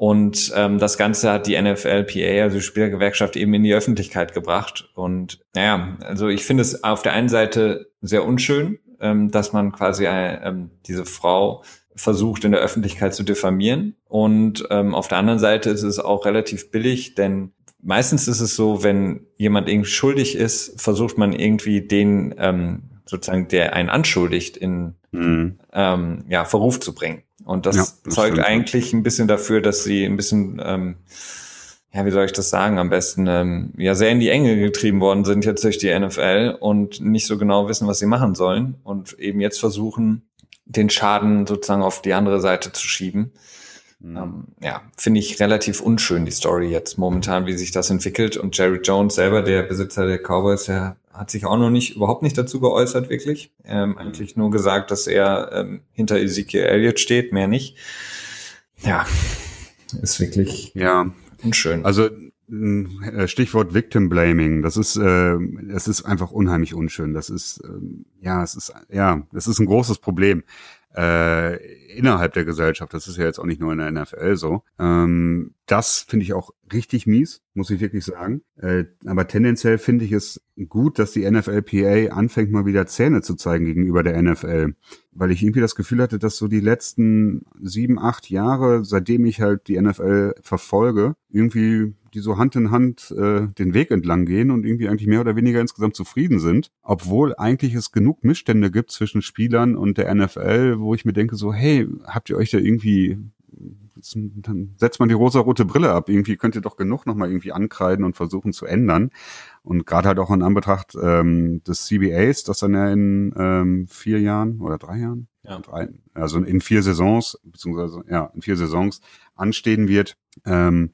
Und ähm, das Ganze hat die NFLPA, also die Spielergewerkschaft, eben in die Öffentlichkeit gebracht. Und naja, also ich finde es auf der einen Seite sehr unschön, ähm, dass man quasi äh, ähm, diese Frau versucht in der Öffentlichkeit zu diffamieren. Und ähm, auf der anderen Seite ist es auch relativ billig, denn meistens ist es so, wenn jemand irgendwie schuldig ist, versucht man irgendwie den ähm, sozusagen, der einen anschuldigt, in mhm. ähm, ja, Verruf zu bringen. Und das, ja, das zeugt stimmt. eigentlich ein bisschen dafür, dass sie ein bisschen, ähm, ja, wie soll ich das sagen, am besten, ähm, ja, sehr in die Enge getrieben worden sind jetzt durch die NFL und nicht so genau wissen, was sie machen sollen und eben jetzt versuchen, den Schaden sozusagen auf die andere Seite zu schieben. Mhm. Ähm, ja, finde ich relativ unschön, die Story jetzt momentan, wie sich das entwickelt. Und Jerry Jones selber, der Besitzer der Cowboys, der hat sich auch noch nicht, überhaupt nicht dazu geäußert, wirklich. Ähm, mhm. eigentlich nur gesagt, dass er ähm, hinter Ezekiel Elliott steht, mehr nicht. Ja, ist wirklich ja. unschön. Also äh, Stichwort Victim Blaming, das ist, äh, das ist einfach unheimlich unschön. Das ist, äh, ja, es ist, ja, das ist ein großes Problem äh, innerhalb der Gesellschaft. Das ist ja jetzt auch nicht nur in der NFL so. Ähm, das finde ich auch richtig mies, muss ich wirklich sagen. Äh, aber tendenziell finde ich es gut, dass die NFLPA anfängt, mal wieder Zähne zu zeigen gegenüber der NFL. Weil ich irgendwie das Gefühl hatte, dass so die letzten sieben, acht Jahre, seitdem ich halt die NFL verfolge, irgendwie die so Hand in Hand äh, den Weg entlang gehen und irgendwie eigentlich mehr oder weniger insgesamt zufrieden sind, obwohl eigentlich es genug Missstände gibt zwischen Spielern und der NFL, wo ich mir denke so, hey, habt ihr euch da irgendwie dann setzt man die rosa-rote Brille ab. Irgendwie könnt ihr doch genug nochmal irgendwie ankreiden und versuchen zu ändern. Und gerade halt auch in Anbetracht ähm, des CBAs, das dann ja in ähm, vier Jahren oder drei Jahren, ja. drei, also in vier Saisons, beziehungsweise ja, in vier Saisons anstehen wird, ähm,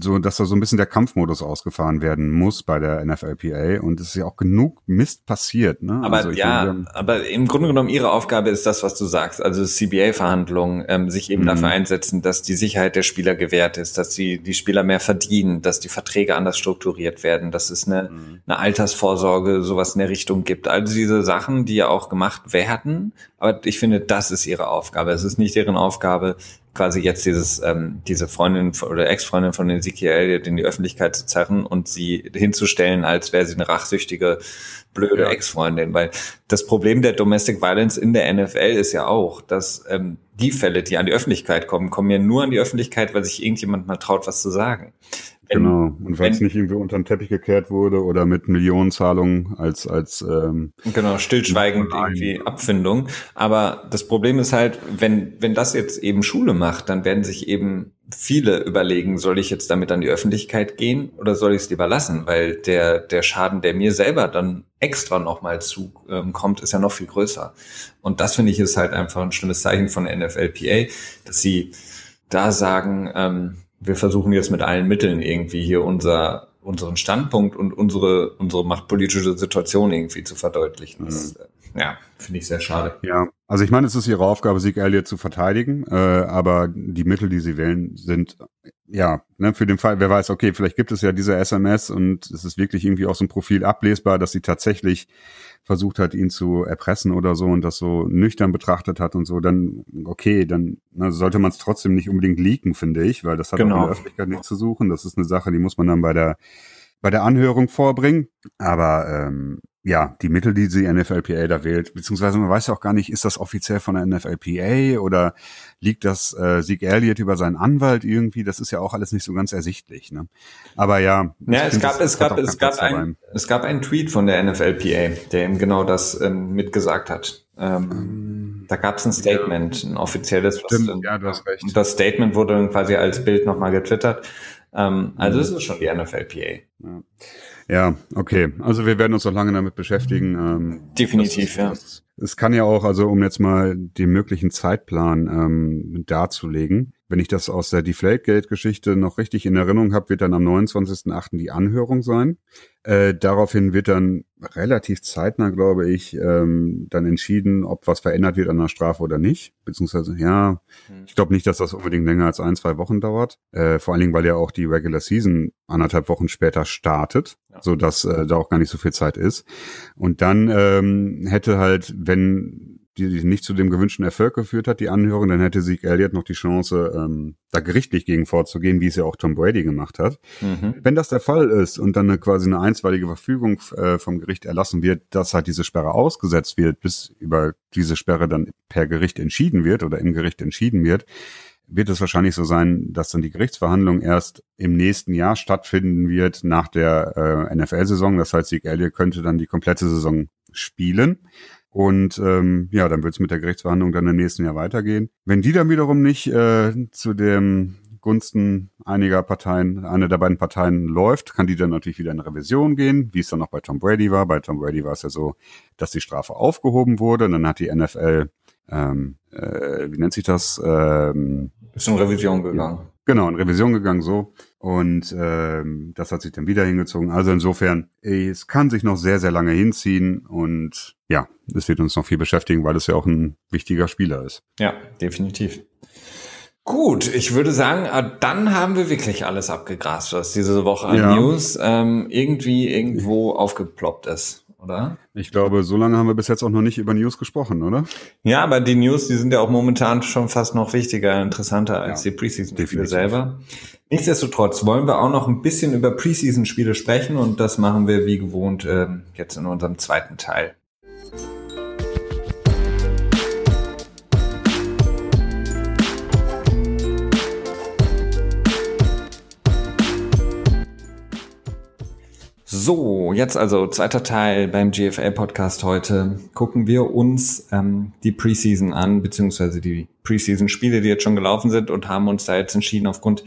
so, dass da so ein bisschen der Kampfmodus ausgefahren werden muss bei der NFLPA und es ist ja auch genug Mist passiert. Ne? Aber also ja, aber im Grunde genommen ihre Aufgabe ist das, was du sagst, also CBA-Verhandlungen, ähm, sich eben mhm. dafür einsetzen, dass die Sicherheit der Spieler gewährt ist, dass die die Spieler mehr verdienen, dass die Verträge anders strukturiert werden, dass es eine, mhm. eine Altersvorsorge sowas in der Richtung gibt. Also diese Sachen, die ja auch gemacht werden, aber ich finde, das ist ihre Aufgabe. Es ist nicht deren Aufgabe, quasi jetzt dieses, ähm, diese Freundin oder Ex-Freundin von Ezekiel in die Öffentlichkeit zu zerren und sie hinzustellen, als wäre sie eine rachsüchtige, blöde ja. Ex-Freundin. Weil das Problem der Domestic Violence in der NFL ist ja auch, dass ähm, die Fälle, die an die Öffentlichkeit kommen, kommen ja nur an die Öffentlichkeit, weil sich irgendjemand mal traut, was zu sagen. Genau. Und weil es nicht irgendwie unter den Teppich gekehrt wurde oder mit Millionenzahlungen als als ähm, genau stillschweigend irgendwie Abfindung. Aber das Problem ist halt, wenn wenn das jetzt eben Schule macht, dann werden sich eben viele überlegen, soll ich jetzt damit an die Öffentlichkeit gehen oder soll ich es lieber lassen? Weil der der Schaden, der mir selber dann extra nochmal zukommt, ähm, ist ja noch viel größer. Und das finde ich ist halt einfach ein schlimmes Zeichen von der NFLPA, dass sie da sagen, ähm, wir versuchen jetzt mit allen Mitteln irgendwie hier unser, unseren Standpunkt und unsere, unsere machtpolitische Situation irgendwie zu verdeutlichen. Das, mhm. ja, finde ich sehr schade. Ja, also ich meine, es ist ihre Aufgabe, Sieg Elliott zu verteidigen, äh, aber die Mittel, die sie wählen, sind ja, ne, für den Fall, wer weiß, okay, vielleicht gibt es ja diese SMS und es ist wirklich irgendwie aus dem Profil ablesbar, dass sie tatsächlich versucht hat, ihn zu erpressen oder so und das so nüchtern betrachtet hat und so, dann okay, dann ne, sollte man es trotzdem nicht unbedingt leaken, finde ich, weil das hat genau. auch in der Öffentlichkeit nichts zu suchen. Das ist eine Sache, die muss man dann bei der bei der Anhörung vorbringen. Aber ähm, ja, die Mittel, die die NFLPA da wählt, beziehungsweise man weiß ja auch gar nicht, ist das offiziell von der NFLPA oder liegt das äh, Sieg Elliott über seinen Anwalt irgendwie? Das ist ja auch alles nicht so ganz ersichtlich. Ne? Aber ja. Ja, es gab, es gab, es gab, ein, es gab einen Tweet von der NFLPA, der eben genau das ähm, mitgesagt hat. Ähm, ähm, da gab es ein Statement, ein offizielles. Stimmt, was, ja, du hast recht. Und das Statement wurde quasi als Bild nochmal getwittert. Ähm, also mhm. es ist schon die NFLPA. Ja. Ja, okay. Also wir werden uns noch lange damit beschäftigen. Ähm, Definitiv, ja. Es kann ja auch, also um jetzt mal den möglichen Zeitplan ähm, darzulegen, wenn ich das aus der Deflategate-Geschichte noch richtig in Erinnerung habe, wird dann am 29.08. die Anhörung sein. Äh, daraufhin wird dann relativ zeitnah, glaube ich, ähm, dann entschieden, ob was verändert wird an der Strafe oder nicht. Beziehungsweise, ja, hm. ich glaube nicht, dass das unbedingt länger als ein, zwei Wochen dauert. Äh, vor allen Dingen, weil ja auch die Regular Season anderthalb Wochen später startet, ja. so dass äh, da auch gar nicht so viel Zeit ist. Und dann ähm, hätte halt, wenn die nicht zu dem gewünschten Erfolg geführt hat, die Anhörung, dann hätte Sieg Elliott noch die Chance, ähm, da gerichtlich gegen vorzugehen, wie es ja auch Tom Brady gemacht hat. Mhm. Wenn das der Fall ist und dann eine, quasi eine einstweilige Verfügung äh, vom Gericht erlassen wird, dass halt diese Sperre ausgesetzt wird, bis über diese Sperre dann per Gericht entschieden wird oder im Gericht entschieden wird, wird es wahrscheinlich so sein, dass dann die Gerichtsverhandlung erst im nächsten Jahr stattfinden wird nach der äh, NFL-Saison. Das heißt, Sieg Elliott könnte dann die komplette Saison spielen. Und ähm, ja, dann wird es mit der Gerichtsverhandlung dann im nächsten Jahr weitergehen. Wenn die dann wiederum nicht äh, zu dem Gunsten einiger Parteien, einer der beiden Parteien läuft, kann die dann natürlich wieder in Revision gehen, wie es dann auch bei Tom Brady war. Bei Tom Brady war es ja so, dass die Strafe aufgehoben wurde. Und dann hat die NFL, ähm, äh, wie nennt sich das? Ähm, ist in Revision gegangen. Genau, in Revision gegangen, so. Und ähm, das hat sich dann wieder hingezogen. Also insofern, es kann sich noch sehr, sehr lange hinziehen und ja, es wird uns noch viel beschäftigen, weil es ja auch ein wichtiger Spieler ist. Ja, definitiv. Gut, ich würde sagen, ah, dann haben wir wirklich alles abgegrast, was diese Woche an ja. News ähm, irgendwie irgendwo aufgeploppt ist oder? Ich glaube, so lange haben wir bis jetzt auch noch nicht über News gesprochen, oder? Ja, aber die News, die sind ja auch momentan schon fast noch wichtiger, interessanter als ja, die Preseason-Spiele selber. Nichtsdestotrotz wollen wir auch noch ein bisschen über Preseason-Spiele sprechen und das machen wir wie gewohnt äh, jetzt in unserem zweiten Teil. So, jetzt also zweiter Teil beim GFL-Podcast heute. Gucken wir uns ähm, die Preseason an, beziehungsweise die Preseason-Spiele, die jetzt schon gelaufen sind und haben uns da jetzt entschieden, aufgrund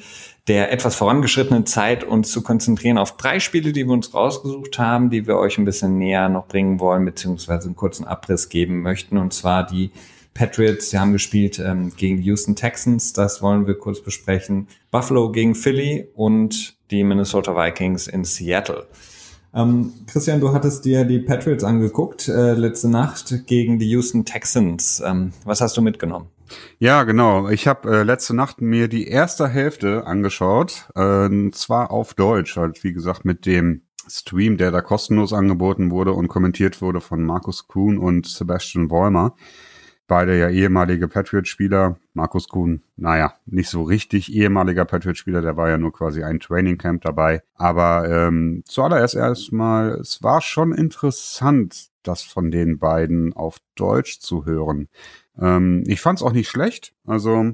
der etwas vorangeschrittenen Zeit uns zu konzentrieren auf drei Spiele, die wir uns rausgesucht haben, die wir euch ein bisschen näher noch bringen wollen, beziehungsweise einen kurzen Abriss geben möchten. Und zwar die Patriots, die haben gespielt ähm, gegen die Houston Texans, das wollen wir kurz besprechen. Buffalo gegen Philly und die Minnesota Vikings in Seattle. Ähm, Christian, du hattest dir die Patriots angeguckt äh, letzte Nacht gegen die Houston Texans. Ähm, was hast du mitgenommen? Ja, genau. Ich habe äh, letzte Nacht mir die erste Hälfte angeschaut, äh, zwar auf Deutsch, halt wie gesagt mit dem Stream, der da kostenlos angeboten wurde und kommentiert wurde von Markus Kuhn und Sebastian Bäumer. Beide ja ehemalige Patriot-Spieler. Markus Kuhn, naja, nicht so richtig ehemaliger Patriot-Spieler, der war ja nur quasi ein Training Camp dabei. Aber ähm, zuallererst erstmal, es war schon interessant, das von den beiden auf Deutsch zu hören. Ähm, ich fand es auch nicht schlecht. Also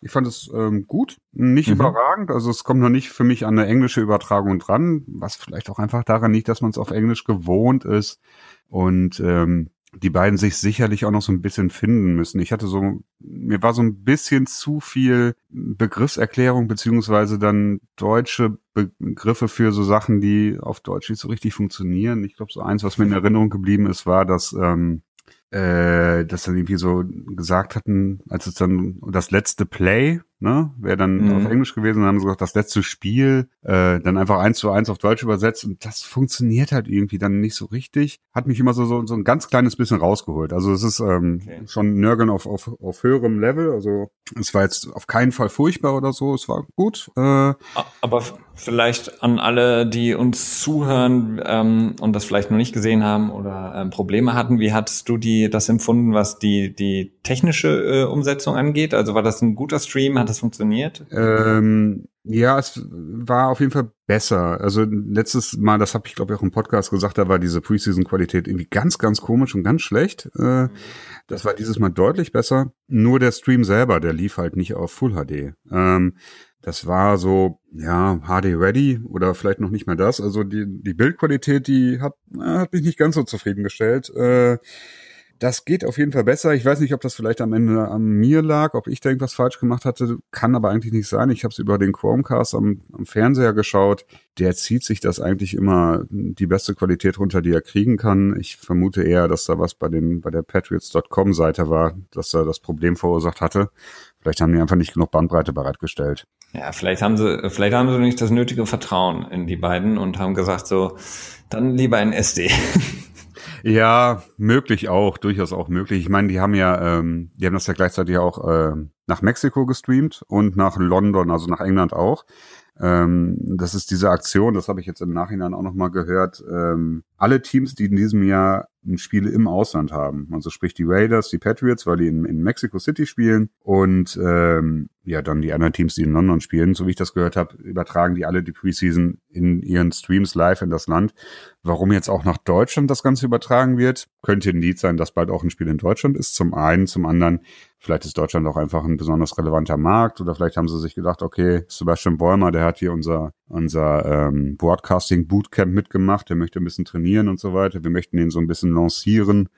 ich fand es ähm, gut, nicht mhm. überragend. Also es kommt noch nicht für mich an eine englische Übertragung dran, was vielleicht auch einfach daran liegt, dass man es auf Englisch gewohnt ist. Und ähm, die beiden sich sicherlich auch noch so ein bisschen finden müssen. Ich hatte so, mir war so ein bisschen zu viel Begriffserklärung beziehungsweise dann deutsche Begriffe für so Sachen, die auf Deutsch nicht so richtig funktionieren. Ich glaube, so eins, was mir in Erinnerung geblieben ist, war, dass ähm, äh, dass dann irgendwie so gesagt hatten, als es dann das letzte Play ne? Wäre dann mhm. auf Englisch gewesen, dann haben sie gesagt, das letzte Spiel, äh, dann einfach eins zu eins auf Deutsch übersetzt und das funktioniert halt irgendwie dann nicht so richtig. Hat mich immer so, so, so ein ganz kleines bisschen rausgeholt. Also es ist ähm, okay. schon Nörgeln auf, auf, auf höherem Level. Also es war jetzt auf keinen Fall furchtbar oder so, es war gut. Äh, Aber vielleicht an alle, die uns zuhören ähm, und das vielleicht noch nicht gesehen haben oder ähm, Probleme hatten, wie hattest du die das empfunden, was die, die technische äh, Umsetzung angeht? Also war das ein guter Stream? Hat das funktioniert? Ähm, ja, es war auf jeden Fall besser. Also letztes Mal, das habe ich glaube ich auch im Podcast gesagt, da war diese Preseason-Qualität irgendwie ganz, ganz komisch und ganz schlecht. Äh, das war dieses Mal deutlich besser. Nur der Stream selber, der lief halt nicht auf Full HD. Ähm, das war so, ja, HD ready oder vielleicht noch nicht mal das. Also die, die Bildqualität, die hat, hat mich nicht ganz so zufriedengestellt. Äh, das geht auf jeden Fall besser. Ich weiß nicht, ob das vielleicht am Ende an mir lag, ob ich da irgendwas falsch gemacht hatte. Kann aber eigentlich nicht sein. Ich habe es über den Chromecast am, am, Fernseher geschaut. Der zieht sich das eigentlich immer die beste Qualität runter, die er kriegen kann. Ich vermute eher, dass da was bei den bei der Patriots.com Seite war, dass er das Problem verursacht hatte. Vielleicht haben die einfach nicht genug Bandbreite bereitgestellt. Ja, vielleicht haben sie, vielleicht haben sie nicht das nötige Vertrauen in die beiden und haben gesagt so, dann lieber ein SD. Ja, möglich auch, durchaus auch möglich. Ich meine, die haben ja, ähm, die haben das ja gleichzeitig auch äh, nach Mexiko gestreamt und nach London, also nach England auch. Ähm, das ist diese Aktion, das habe ich jetzt im Nachhinein auch nochmal gehört. Ähm, alle Teams, die in diesem Jahr Spiele im Ausland haben, also sprich die Raiders, die Patriots, weil die in, in Mexico City spielen. Und ähm, ja dann die anderen Teams, die in London spielen, so wie ich das gehört habe, übertragen die alle die Preseason in ihren Streams live in das Land. Warum jetzt auch nach Deutschland das Ganze übertragen wird, könnte ein Lied sein, dass bald auch ein Spiel in Deutschland ist. Zum einen, zum anderen Vielleicht ist Deutschland auch einfach ein besonders relevanter Markt. Oder vielleicht haben sie sich gedacht, okay, Sebastian Bäumer, der hat hier unser, unser ähm, Broadcasting Bootcamp mitgemacht, der möchte ein bisschen trainieren und so weiter. Wir möchten ihn so ein bisschen lancieren,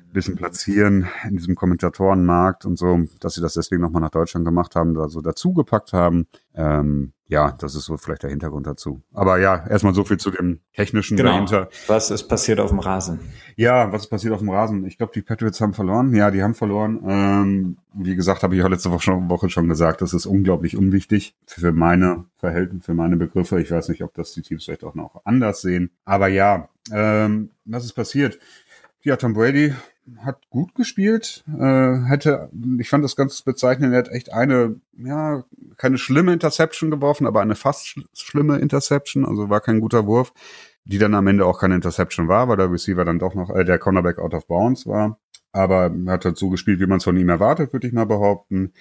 ein bisschen platzieren in diesem Kommentatorenmarkt und so, dass sie das deswegen nochmal nach Deutschland gemacht haben, also dazugepackt haben. Ähm, ja, das ist so vielleicht der Hintergrund dazu. Aber ja, erstmal so viel zu dem technischen genau. dahinter. Was ist passiert auf dem Rasen? Ja, was ist passiert auf dem Rasen? Ich glaube, die Patriots haben verloren. Ja, die haben verloren. Ähm, wie gesagt, habe ich auch letzte Woche schon gesagt, das ist unglaublich unwichtig für meine Verhältnisse, für meine Begriffe. Ich weiß nicht, ob das die Teams vielleicht auch noch anders sehen. Aber ja, ähm, was ist passiert? Ja, Tom Brady hat gut gespielt. Äh, hätte, ich fand das ganz bezeichnend, er hat echt eine, ja, keine schlimme Interception geworfen, aber eine fast sch schlimme Interception, also war kein guter Wurf, die dann am Ende auch keine Interception war, weil der Receiver dann doch noch, äh, der Cornerback out of bounds war. Aber er hat halt so gespielt, wie man es von ihm erwartet, würde ich mal behaupten.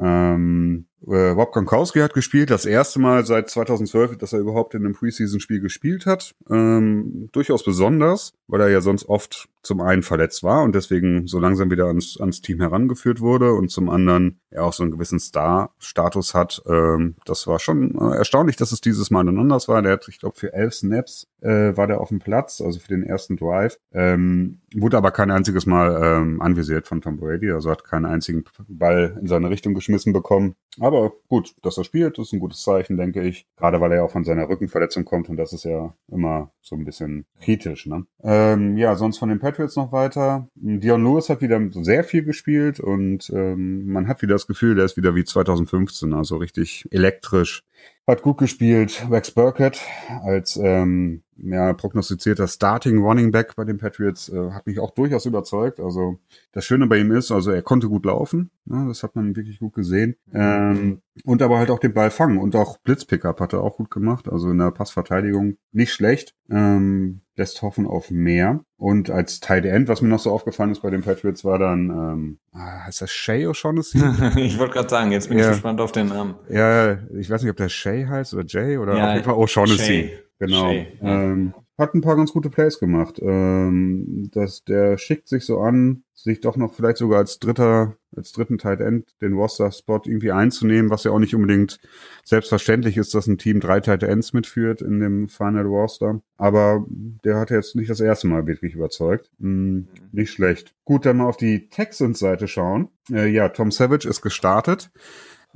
Ähm, äh, Rob Gronkowski hat gespielt, das erste Mal seit 2012, dass er überhaupt in einem Preseason-Spiel gespielt hat. Ähm, durchaus besonders, weil er ja sonst oft zum einen verletzt war und deswegen so langsam wieder ans, ans Team herangeführt wurde und zum anderen er auch so einen gewissen Star-Status hat. Ähm, das war schon äh, erstaunlich, dass es dieses Mal dann anders war. Der hat, ich glaube, für elf Snaps äh, war der auf dem Platz, also für den ersten Drive. Ähm, wurde aber kein einziges Mal ähm, anvisiert von Tom Brady, also hat keinen einzigen Ball in seine Richtung geschmissen bekommen. Aber gut, dass er spielt, ist ein gutes Zeichen, denke ich. Gerade weil er ja auch von seiner Rückenverletzung kommt und das ist ja immer so ein bisschen kritisch. Ne? Ähm, ja, sonst von den Patriots noch weiter. Dion Lewis hat wieder sehr viel gespielt und ähm, man hat wieder das Gefühl, der ist wieder wie 2015, also richtig elektrisch. Hat gut gespielt. Rex Burkett als ähm, ja, prognostizierter Starting Running Back bei den Patriots äh, hat mich auch durchaus überzeugt. Also das Schöne bei ihm ist, also er konnte gut laufen, ne, das hat man wirklich gut gesehen. Ähm, und aber halt auch den Ball fangen und auch Blitzpickup hat er auch gut gemacht. Also in der Passverteidigung nicht schlecht. Ähm, lässt hoffen auf mehr. Und als Tight End, was mir noch so aufgefallen ist bei den Patriots, war dann, ähm, ah, heißt das Shay O'Shaughnessy? ich wollte gerade sagen, jetzt bin ja. ich gespannt auf den Namen. Ja, ich weiß nicht, ob der Shay heißt oder Jay oder ja, auf jeden Fall O'Shaughnessy. Genau. Shay, ähm, hat ein paar ganz gute Plays gemacht. Ähm, dass der schickt sich so an, sich doch noch vielleicht sogar als dritter, als dritten Tight End den Roster-Spot irgendwie einzunehmen, was ja auch nicht unbedingt selbstverständlich ist, dass ein Team drei Tight Ends mitführt in dem Final Roster. Aber der hat jetzt nicht das erste Mal wirklich überzeugt. Hm, nicht schlecht. Gut, dann mal auf die Texans-Seite schauen. Äh, ja, Tom Savage ist gestartet.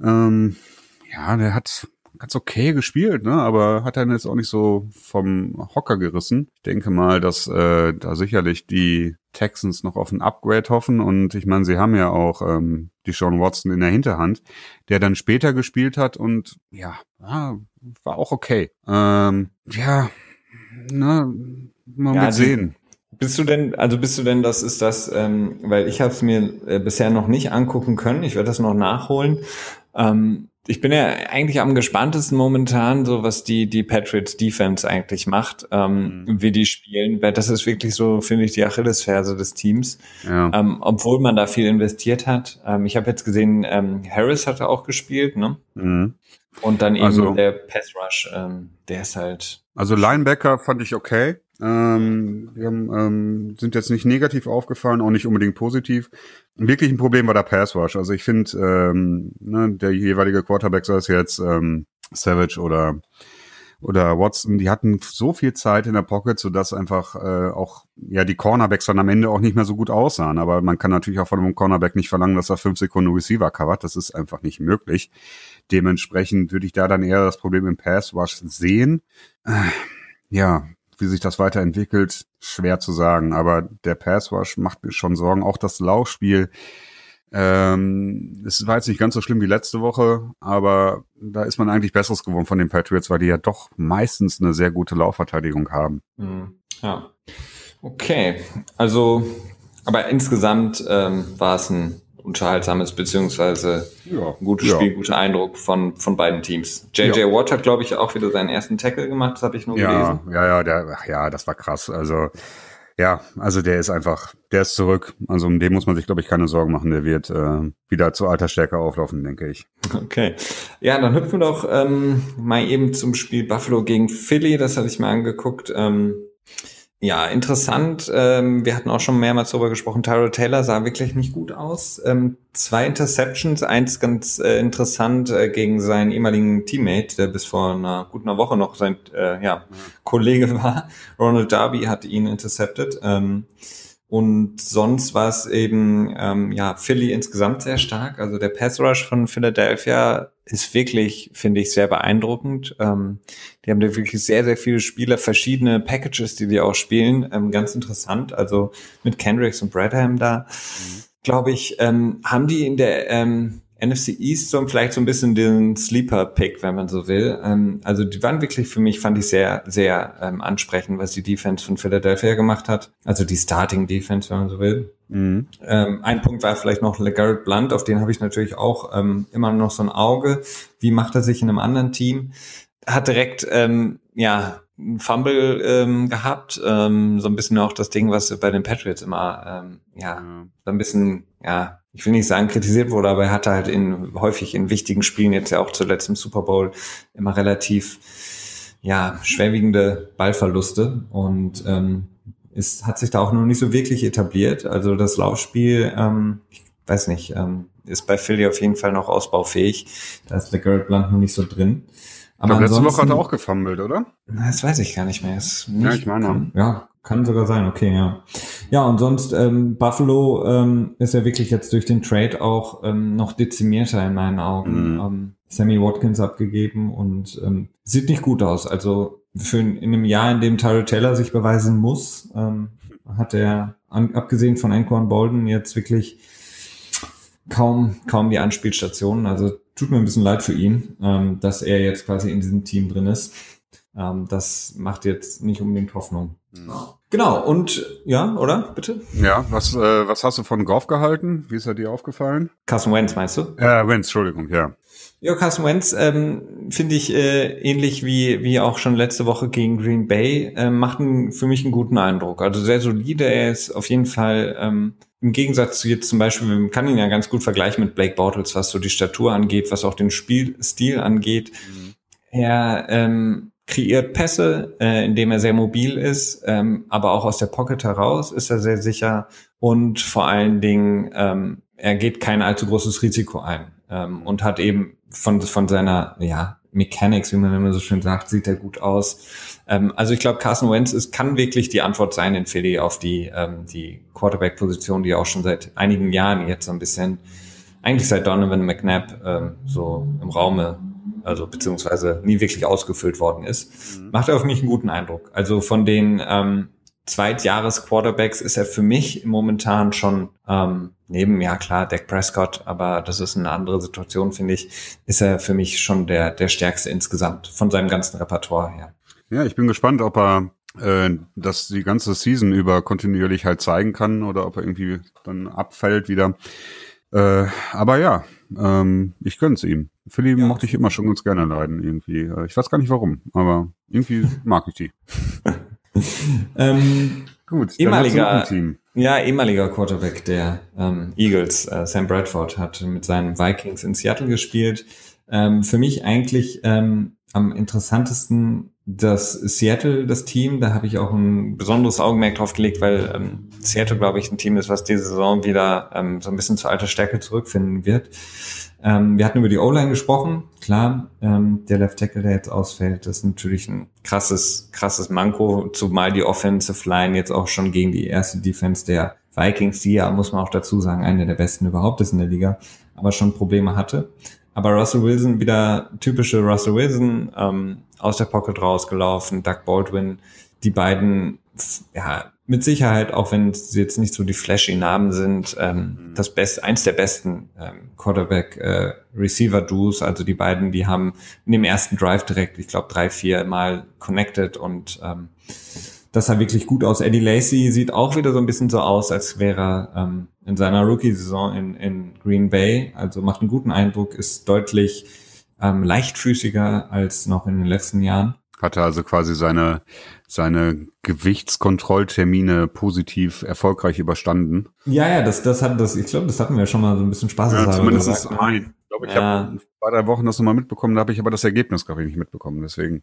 Ähm, ja, der hat ganz okay gespielt, ne? aber hat dann jetzt auch nicht so vom Hocker gerissen. Ich denke mal, dass äh, da sicherlich die Texans noch auf ein Upgrade hoffen und ich meine, sie haben ja auch ähm, die Sean Watson in der Hinterhand, der dann später gespielt hat und ja, ja war auch okay. Ähm, ja, na, mal ja, sehen. Bist du denn, also bist du denn, das ist das, ähm, weil ich habe es mir äh, bisher noch nicht angucken können, ich werde das noch nachholen. Ähm, ich bin ja eigentlich am gespanntesten momentan, so was die die Patriots Defense eigentlich macht, ähm, mhm. wie die spielen, weil das ist wirklich so, finde ich, die Achillesferse des Teams. Ja. Ähm, obwohl man da viel investiert hat. Ähm, ich habe jetzt gesehen, ähm, Harris hatte auch gespielt, ne? Mhm. Und dann eben also, der Pass Rush, ähm, der ist halt. Also Linebacker fand ich okay. Ähm, wir haben, ähm, sind jetzt nicht negativ aufgefallen, auch nicht unbedingt positiv. Wirklich ein Problem war der Pass Rush. Also ich finde, ähm, ne, der jeweilige Quarterback, sei es jetzt ähm, Savage oder oder Watson, die hatten so viel Zeit in der Pocket, sodass einfach äh, auch ja die Cornerbacks dann am Ende auch nicht mehr so gut aussahen. Aber man kann natürlich auch von einem Cornerback nicht verlangen, dass er fünf Sekunden Receiver covert. Das ist einfach nicht möglich. Dementsprechend würde ich da dann eher das Problem im Pass Rush sehen. Äh, ja, wie sich das weiterentwickelt, schwer zu sagen. Aber der Passwash macht mir schon Sorgen. Auch das Laufspiel. Ähm, es war jetzt nicht ganz so schlimm wie letzte Woche, aber da ist man eigentlich Besseres geworden von den Patriots, weil die ja doch meistens eine sehr gute Laufverteidigung haben. Mhm. Ja. Okay. Also, aber insgesamt ähm, war es ein unterhaltsames beziehungsweise ja, ein gutes Spiel, ja. guter Eindruck von, von beiden Teams. JJ ja. Watt hat, glaube ich, auch wieder seinen ersten Tackle gemacht, das habe ich nur ja, gelesen. Ja, ja, der, ach ja, das war krass. Also ja, also der ist einfach, der ist zurück. Also um den muss man sich, glaube ich, keine Sorgen machen. Der wird äh, wieder zu alter Stärke auflaufen, denke ich. Okay. Ja, dann hüpfen wir doch ähm, mal eben zum Spiel Buffalo gegen Philly. Das hatte ich mir angeguckt. Ähm, ja, interessant. Ähm, wir hatten auch schon mehrmals darüber gesprochen. Tyrell Taylor sah wirklich nicht gut aus. Ähm, zwei Interceptions, eins ganz äh, interessant äh, gegen seinen ehemaligen Teammate, der bis vor einer guten Woche noch sein äh, ja, Kollege war. Ronald Darby hat ihn intercepted. Ähm, und sonst war es eben, ähm, ja, Philly insgesamt sehr stark. Also der Pass Rush von Philadelphia ist wirklich, finde ich, sehr beeindruckend. Ähm, die haben da wirklich sehr, sehr viele Spieler, verschiedene Packages, die die auch spielen. Ähm, ganz interessant. Also mit Kendricks und Bradham da, mhm. glaube ich, ähm, haben die in der ähm, NFC East so vielleicht so ein bisschen den Sleeper-Pick, wenn man so will. Ähm, also die waren wirklich für mich, fand ich sehr, sehr ähm, ansprechend, was die Defense von Philadelphia gemacht hat. Also die Starting Defense, wenn man so will. Mhm. Ähm, ein Punkt war vielleicht noch LeGarrette Blunt, auf den habe ich natürlich auch ähm, immer noch so ein Auge. Wie macht er sich in einem anderen Team? Hat direkt, ähm, ja, ein Fumble ähm, gehabt, ähm, so ein bisschen auch das Ding, was bei den Patriots immer, ähm, ja, so ein bisschen, ja, ich will nicht sagen kritisiert wurde, aber er hatte halt in häufig in wichtigen Spielen, jetzt ja auch zuletzt im Super Bowl, immer relativ ja, schwerwiegende Ballverluste und ähm, ist, hat sich da auch noch nicht so wirklich etabliert. Also das Laufspiel, ähm, ich weiß nicht, ähm, ist bei Philly auf jeden Fall noch ausbaufähig. Da ist der Garrett Blunt noch nicht so drin. Aber letzte Woche hat er auch gefummelt, oder? Das weiß ich gar nicht mehr. Nicht, ja, ich meine. Kann, ja, kann sogar sein, okay, ja. Ja, und sonst, ähm, Buffalo ähm, ist ja wirklich jetzt durch den Trade auch ähm, noch dezimierter in meinen Augen. Mhm. Ähm, Sammy Watkins abgegeben und ähm, sieht nicht gut aus. Also für in einem Jahr, in dem Tyrell Taylor sich beweisen muss, ähm, hat er, an, abgesehen von Anquan Bolden, jetzt wirklich kaum, kaum die Anspielstationen. Also tut mir ein bisschen leid für ihn, ähm, dass er jetzt quasi in diesem Team drin ist. Ähm, das macht jetzt nicht unbedingt Hoffnung. Mhm. Genau, und ja, oder? Bitte? Ja, was, äh, was hast du von Goff gehalten? Wie ist er dir aufgefallen? Carson Wentz, meinst du? Äh, Wentz, Entschuldigung, ja. Ja, Carson Wentz ähm, finde ich äh, ähnlich wie wie auch schon letzte Woche gegen Green Bay äh, macht einen, für mich einen guten Eindruck. Also sehr solide. Er ist auf jeden Fall ähm, im Gegensatz zu jetzt zum Beispiel, man kann ihn ja ganz gut vergleichen mit Blake Bortles, was so die Statur angeht, was auch den Spielstil angeht. Mhm. Er ähm, kreiert Pässe, äh, indem er sehr mobil ist, ähm, aber auch aus der Pocket heraus ist er sehr sicher und vor allen Dingen ähm, er geht kein allzu großes Risiko ein ähm, und hat eben von von seiner ja Mechanics, wie man immer so schön sagt, sieht er gut aus. Ähm, also ich glaube, Carson Wentz ist, kann wirklich die Antwort sein in Philly auf die ähm, die Quarterback-Position, die auch schon seit einigen Jahren jetzt so ein bisschen, eigentlich seit Donovan McNabb ähm, so im Raume also beziehungsweise nie wirklich ausgefüllt worden ist, mhm. macht er auf mich einen guten Eindruck. Also von den ähm, Zweitjahres-Quarterbacks ist er für mich momentan schon ähm, neben, ja klar, Dak Prescott, aber das ist eine andere Situation, finde ich, ist er für mich schon der, der stärkste insgesamt von seinem ganzen Repertoire her. Ja, ich bin gespannt, ob er äh, das die ganze Season über kontinuierlich halt zeigen kann oder ob er irgendwie dann abfällt wieder. Äh, aber ja, ähm, ich gönn's ihm. Philly ja. mochte ich immer schon ganz gerne leiden irgendwie. Äh, ich weiß gar nicht warum, aber irgendwie mag ich die. ähm, Gut, ehemaliger, ja, ehemaliger Quarterback der ähm, Eagles, äh, Sam Bradford, hat mit seinen Vikings in Seattle gespielt. Ähm, für mich eigentlich ähm, am interessantesten das Seattle, das Team, da habe ich auch ein besonderes Augenmerk drauf gelegt, weil ähm, Seattle, glaube ich, ein Team ist, was diese Saison wieder ähm, so ein bisschen zur alter Stärke zurückfinden wird. Ähm, wir hatten über die O-Line gesprochen. Klar, ähm, der Left Tackle, der jetzt ausfällt, ist natürlich ein krasses, krasses Manko, zumal die Offensive Line jetzt auch schon gegen die erste Defense der Vikings, die ja, muss man auch dazu sagen, eine der besten überhaupt ist in der Liga, aber schon Probleme hatte. Aber Russell Wilson, wieder typische Russell Wilson, ähm, aus der Pocket rausgelaufen, Doug Baldwin, die beiden, ja, mit Sicherheit, auch wenn sie jetzt nicht so die flashy Namen sind, ähm, mhm. das beste, eins der besten ähm, Quarterback äh, Receiver Duos. Also die beiden, die haben in dem ersten Drive direkt, ich glaube, drei, vier Mal connected und ähm, das sah wirklich gut aus. Eddie Lacey sieht auch wieder so ein bisschen so aus, als wäre er ähm, in seiner Rookie-Saison in, in Green Bay. Also macht einen guten Eindruck, ist deutlich ähm, leichtfüßiger als noch in den letzten Jahren. Hatte also quasi seine, seine Gewichtskontrolltermine positiv erfolgreich überstanden. Ja, ja, das, das hat, das, ich glaube, das hatten wir schon mal so ein bisschen Spaß ja, zumindest gesagt. Ne? Ein. Ich glaube, ich ja. habe zwei, drei Wochen das nochmal mitbekommen, da habe ich aber das Ergebnis, glaube ich, nicht mitbekommen, deswegen.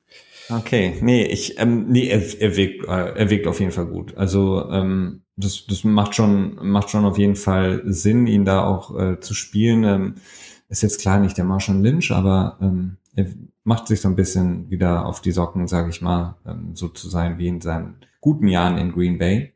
Okay, nee, ich, ähm, nee, er, er, wirkt, er wirkt auf jeden Fall gut. Also, ähm, das, das macht schon, macht schon auf jeden Fall Sinn, ihn da auch äh, zu spielen. Ähm, ist jetzt klar nicht der Marshall Lynch, aber ähm, er macht sich so ein bisschen wieder auf die Socken, sage ich mal, ähm, so zu sein wie in seinen guten Jahren in Green Bay.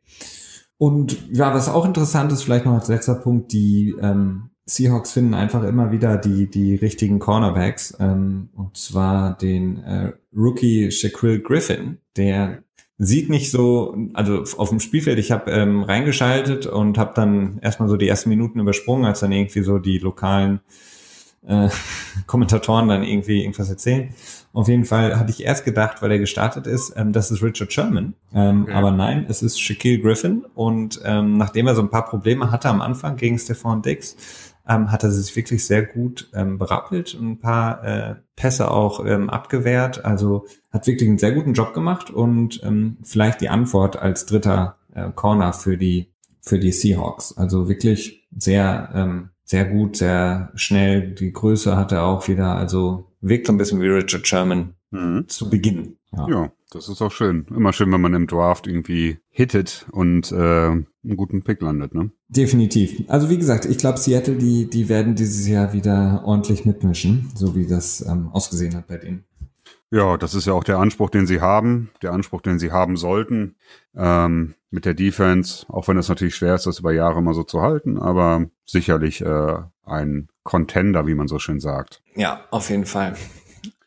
Und ja, was auch interessant ist, vielleicht noch als letzter Punkt, die ähm, Seahawks finden einfach immer wieder die, die richtigen Cornerbacks, ähm, und zwar den äh, Rookie Shaquille Griffin, der sieht nicht so, also auf dem Spielfeld, ich habe ähm, reingeschaltet und habe dann erstmal so die ersten Minuten übersprungen, als dann irgendwie so die lokalen äh, Kommentatoren dann irgendwie irgendwas erzählen. Auf jeden Fall hatte ich erst gedacht, weil er gestartet ist, ähm, das ist Richard Sherman. Ähm, okay. Aber nein, es ist Shaquille Griffin. Und ähm, nachdem er so ein paar Probleme hatte am Anfang gegen Stefan Dix, ähm, hat er sich wirklich sehr gut ähm, berappelt und ein paar äh, Pässe auch ähm, abgewehrt. Also hat wirklich einen sehr guten Job gemacht und ähm, vielleicht die Antwort als dritter äh, Corner für die für die Seahawks. Also wirklich sehr ähm, sehr gut, sehr schnell. Die Größe hat er auch wieder. Also wirkt so ein bisschen wie Richard Sherman mhm. zu Beginn. Ja. ja. das ist auch schön. Immer schön, wenn man im Draft irgendwie hittet und äh, einen guten Pick landet, ne? Definitiv. Also wie gesagt, ich glaube, Seattle, die, die werden dieses Jahr wieder ordentlich mitmischen, so wie das ähm, ausgesehen hat bei denen. Ja, das ist ja auch der Anspruch, den sie haben, der Anspruch, den sie haben sollten ähm, mit der Defense, auch wenn es natürlich schwer ist, das über Jahre mal so zu halten, aber sicherlich äh, ein Contender, wie man so schön sagt. Ja, auf jeden Fall.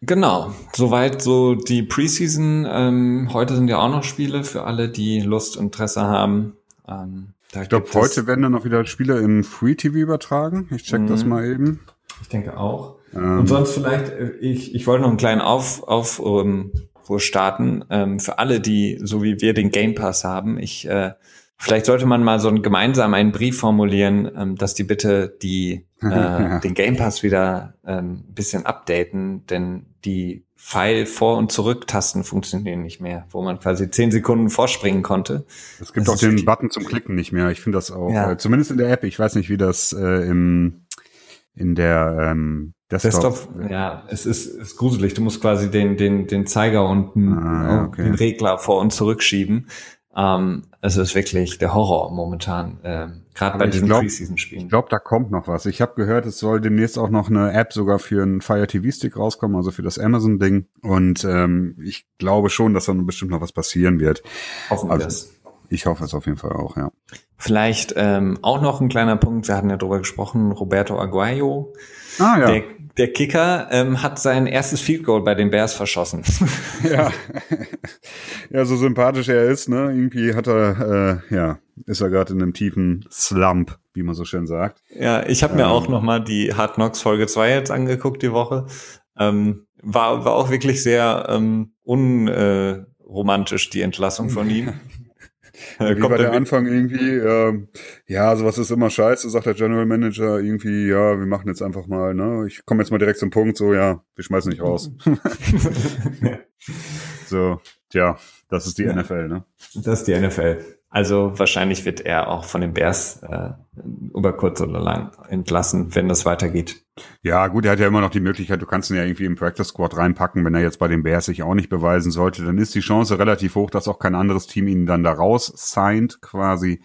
Genau, soweit so die Preseason. Ähm, heute sind ja auch noch Spiele für alle, die Lust und Interesse haben. Ähm, ich glaube, heute werden dann noch wieder Spiele im Free TV übertragen. Ich check das mhm. mal eben. Ich denke auch. Ähm, und sonst vielleicht, äh, ich, ich wollte noch einen kleinen Auf, auf um, wo starten. Ähm, für alle, die, so wie wir, den Game Pass haben. Ich, äh, vielleicht sollte man mal so ein, gemeinsam einen Brief formulieren, ähm, dass die bitte die, äh, den Game Pass wieder ähm, ein bisschen updaten, denn die Pfeil vor und zurück Tasten funktionieren nicht mehr, wo man quasi zehn Sekunden vorspringen konnte. Es gibt das auch den Button zum Klicken nicht mehr. Ich finde das auch, ja. äh, zumindest in der App. Ich weiß nicht, wie das äh, im in der ähm, Desktop. Desktop. Ja, es ist, ist gruselig. Du musst quasi den, den, den Zeiger und ah, okay. den Regler vor und zurückschieben. Ähm, es ist wirklich der Horror momentan, äh, gerade bei diesen Preseason-Spielen. Ich glaube, da kommt noch was. Ich habe gehört, es soll demnächst auch noch eine App sogar für einen Fire TV-Stick rauskommen, also für das Amazon-Ding. Und ähm, ich glaube schon, dass da bestimmt noch was passieren wird. Hoffen wir also, das. Ich hoffe es auf jeden Fall auch, ja. Vielleicht ähm, auch noch ein kleiner Punkt, wir hatten ja drüber gesprochen, Roberto Aguayo, Ah ja. der, der Kicker, ähm, hat sein erstes Field Goal bei den Bears verschossen. Ja. ja, so sympathisch er ist, ne? Irgendwie hat er, äh, ja, ist er gerade in einem tiefen Slump, wie man so schön sagt. ja, ich habe mir Ähm. auch noch mal die Hard Knocks Folge 2 jetzt angeguckt die Woche. Ähm, war, war auch wirklich sehr ähm, unromantisch, äh, die Entlassung von ihm. Äh, Wie war der er- Anfang irgendwie? Ähm, ja, sowas ist immer scheiße, sagt der General Manager irgendwie, ja, wir machen jetzt einfach mal, ne? Ich komme jetzt mal direkt zum Punkt, so, ja, wir schmeißen nicht raus. So, tja, das ist die Ja. NFL, ne? Das ist die NFL. Also wahrscheinlich wird er auch von den Bears äh, über kurz oder lang entlassen, wenn das weitergeht. Ja, gut, er hat ja immer noch die Möglichkeit, du kannst ihn ja irgendwie im Practice Squad reinpacken, wenn er jetzt bei den Bears sich auch nicht beweisen sollte, dann ist die Chance relativ hoch, dass auch kein anderes Team ihn dann da raus signed, quasi.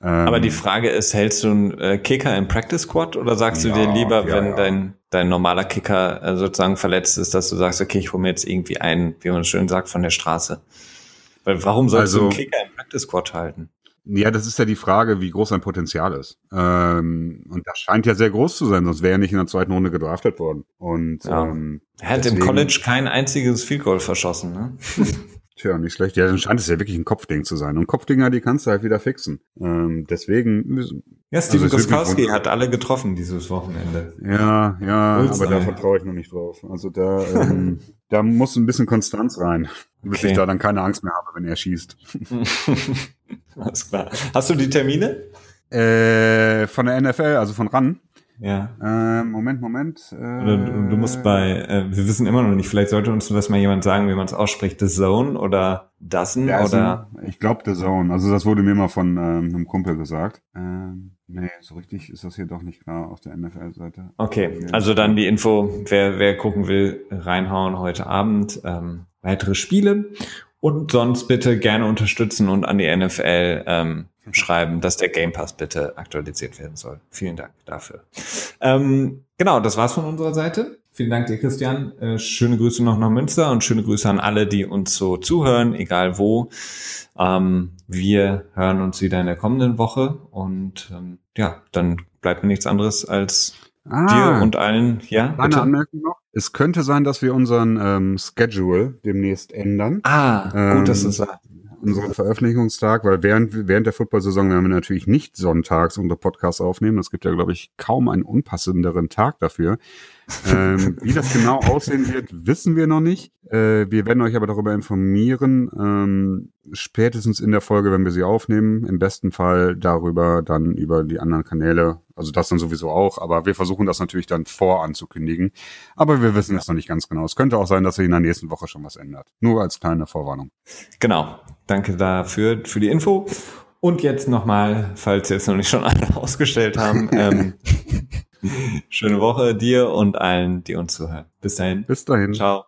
Ähm, Aber die Frage ist, hältst du einen äh, Kicker im Practice Squad oder sagst Ja, du dir lieber, ja, wenn ja. dein dein normaler Kicker äh, sozusagen verletzt ist, dass du sagst, okay, ich hole mir jetzt irgendwie einen, wie man schön sagt, von der Straße? Weil warum sollst du Also- einen Kicker im Squad halten? Ja, das ist ja die Frage, wie groß sein Potenzial ist. Ähm, und das scheint ja sehr groß zu sein, sonst wäre er nicht in der zweiten Runde gedraftet worden. Und Ja. ähm, Er hat im Deswegen- College kein einziges Field Goal verschossen, ne? tja, nicht schlecht. Ja, dann scheint es ja wirklich ein Kopfding zu sein. Und Kopfdinger, die kannst du halt wieder fixen. Ähm, deswegen, Ja, Steven Also Goskowski hat alle getroffen dieses Wochenende. ja, ja, Ulster, aber da vertraue ich noch nicht drauf. Also da, ähm, da muss ein bisschen Konstanz rein, bis Okay. ich da dann keine Angst mehr habe, wenn er schießt. Alles klar. Hast du die Termine? Äh, von der NFL, also von RAN. Ja. Äh, Moment, Moment. Äh, Oder du, du musst bei, äh, wir wissen immer noch nicht, vielleicht sollte uns das mal jemand sagen, wie man es ausspricht, The Zone oder also, oder ich glaube The Zone. Also das wurde mir mal von ähm, einem Kumpel gesagt. Ähm, nee, so richtig ist das hier doch nicht klar auf der NFL-Seite. Okay, also dann die Info, wer, wer gucken will, reinhauen heute Abend. Ähm, weitere Spiele. Und sonst bitte gerne unterstützen und an die NFL ähm, schreiben, dass der Game Pass bitte aktualisiert werden soll. Vielen Dank dafür. Ähm, genau, das war's von unserer Seite. Vielen Dank dir, Christian. Äh, schöne Grüße noch nach Münster und schöne Grüße an alle, die uns so zuhören, egal wo. Ähm, wir hören uns wieder in der kommenden Woche und ähm, ja, dann bleibt mir nichts anderes als dir und allen, ja, eine bitte? Anmerkung noch. Es könnte sein, dass wir unseren ähm, Schedule demnächst ändern. Ah, Ähm, gut, dass du sagst. Unseren Veröffentlichungstag, weil während, während der Football-Saison werden wir natürlich nicht sonntags unsere Podcasts aufnehmen. Es gibt ja, glaube ich, kaum einen unpassenderen Tag dafür. Ähm, wie das genau aussehen wird, wissen wir noch nicht. Äh, wir werden euch aber darüber informieren, ähm, spätestens in der Folge, wenn wir sie aufnehmen. Im besten Fall darüber dann über die anderen Kanäle. Also das dann sowieso auch, aber wir versuchen das natürlich dann voranzukündigen. Aber wir wissen es noch nicht ganz genau. Es könnte auch sein, dass sich in der nächsten Woche schon was ändert. Nur als kleine Vorwarnung. Genau. Danke dafür, für die Info. Und jetzt nochmal, falls jetzt noch nicht schon alle ausgestellt haben, ähm, schöne Woche dir und allen, die uns zuhören. Bis dahin. Bis dahin. Ciao.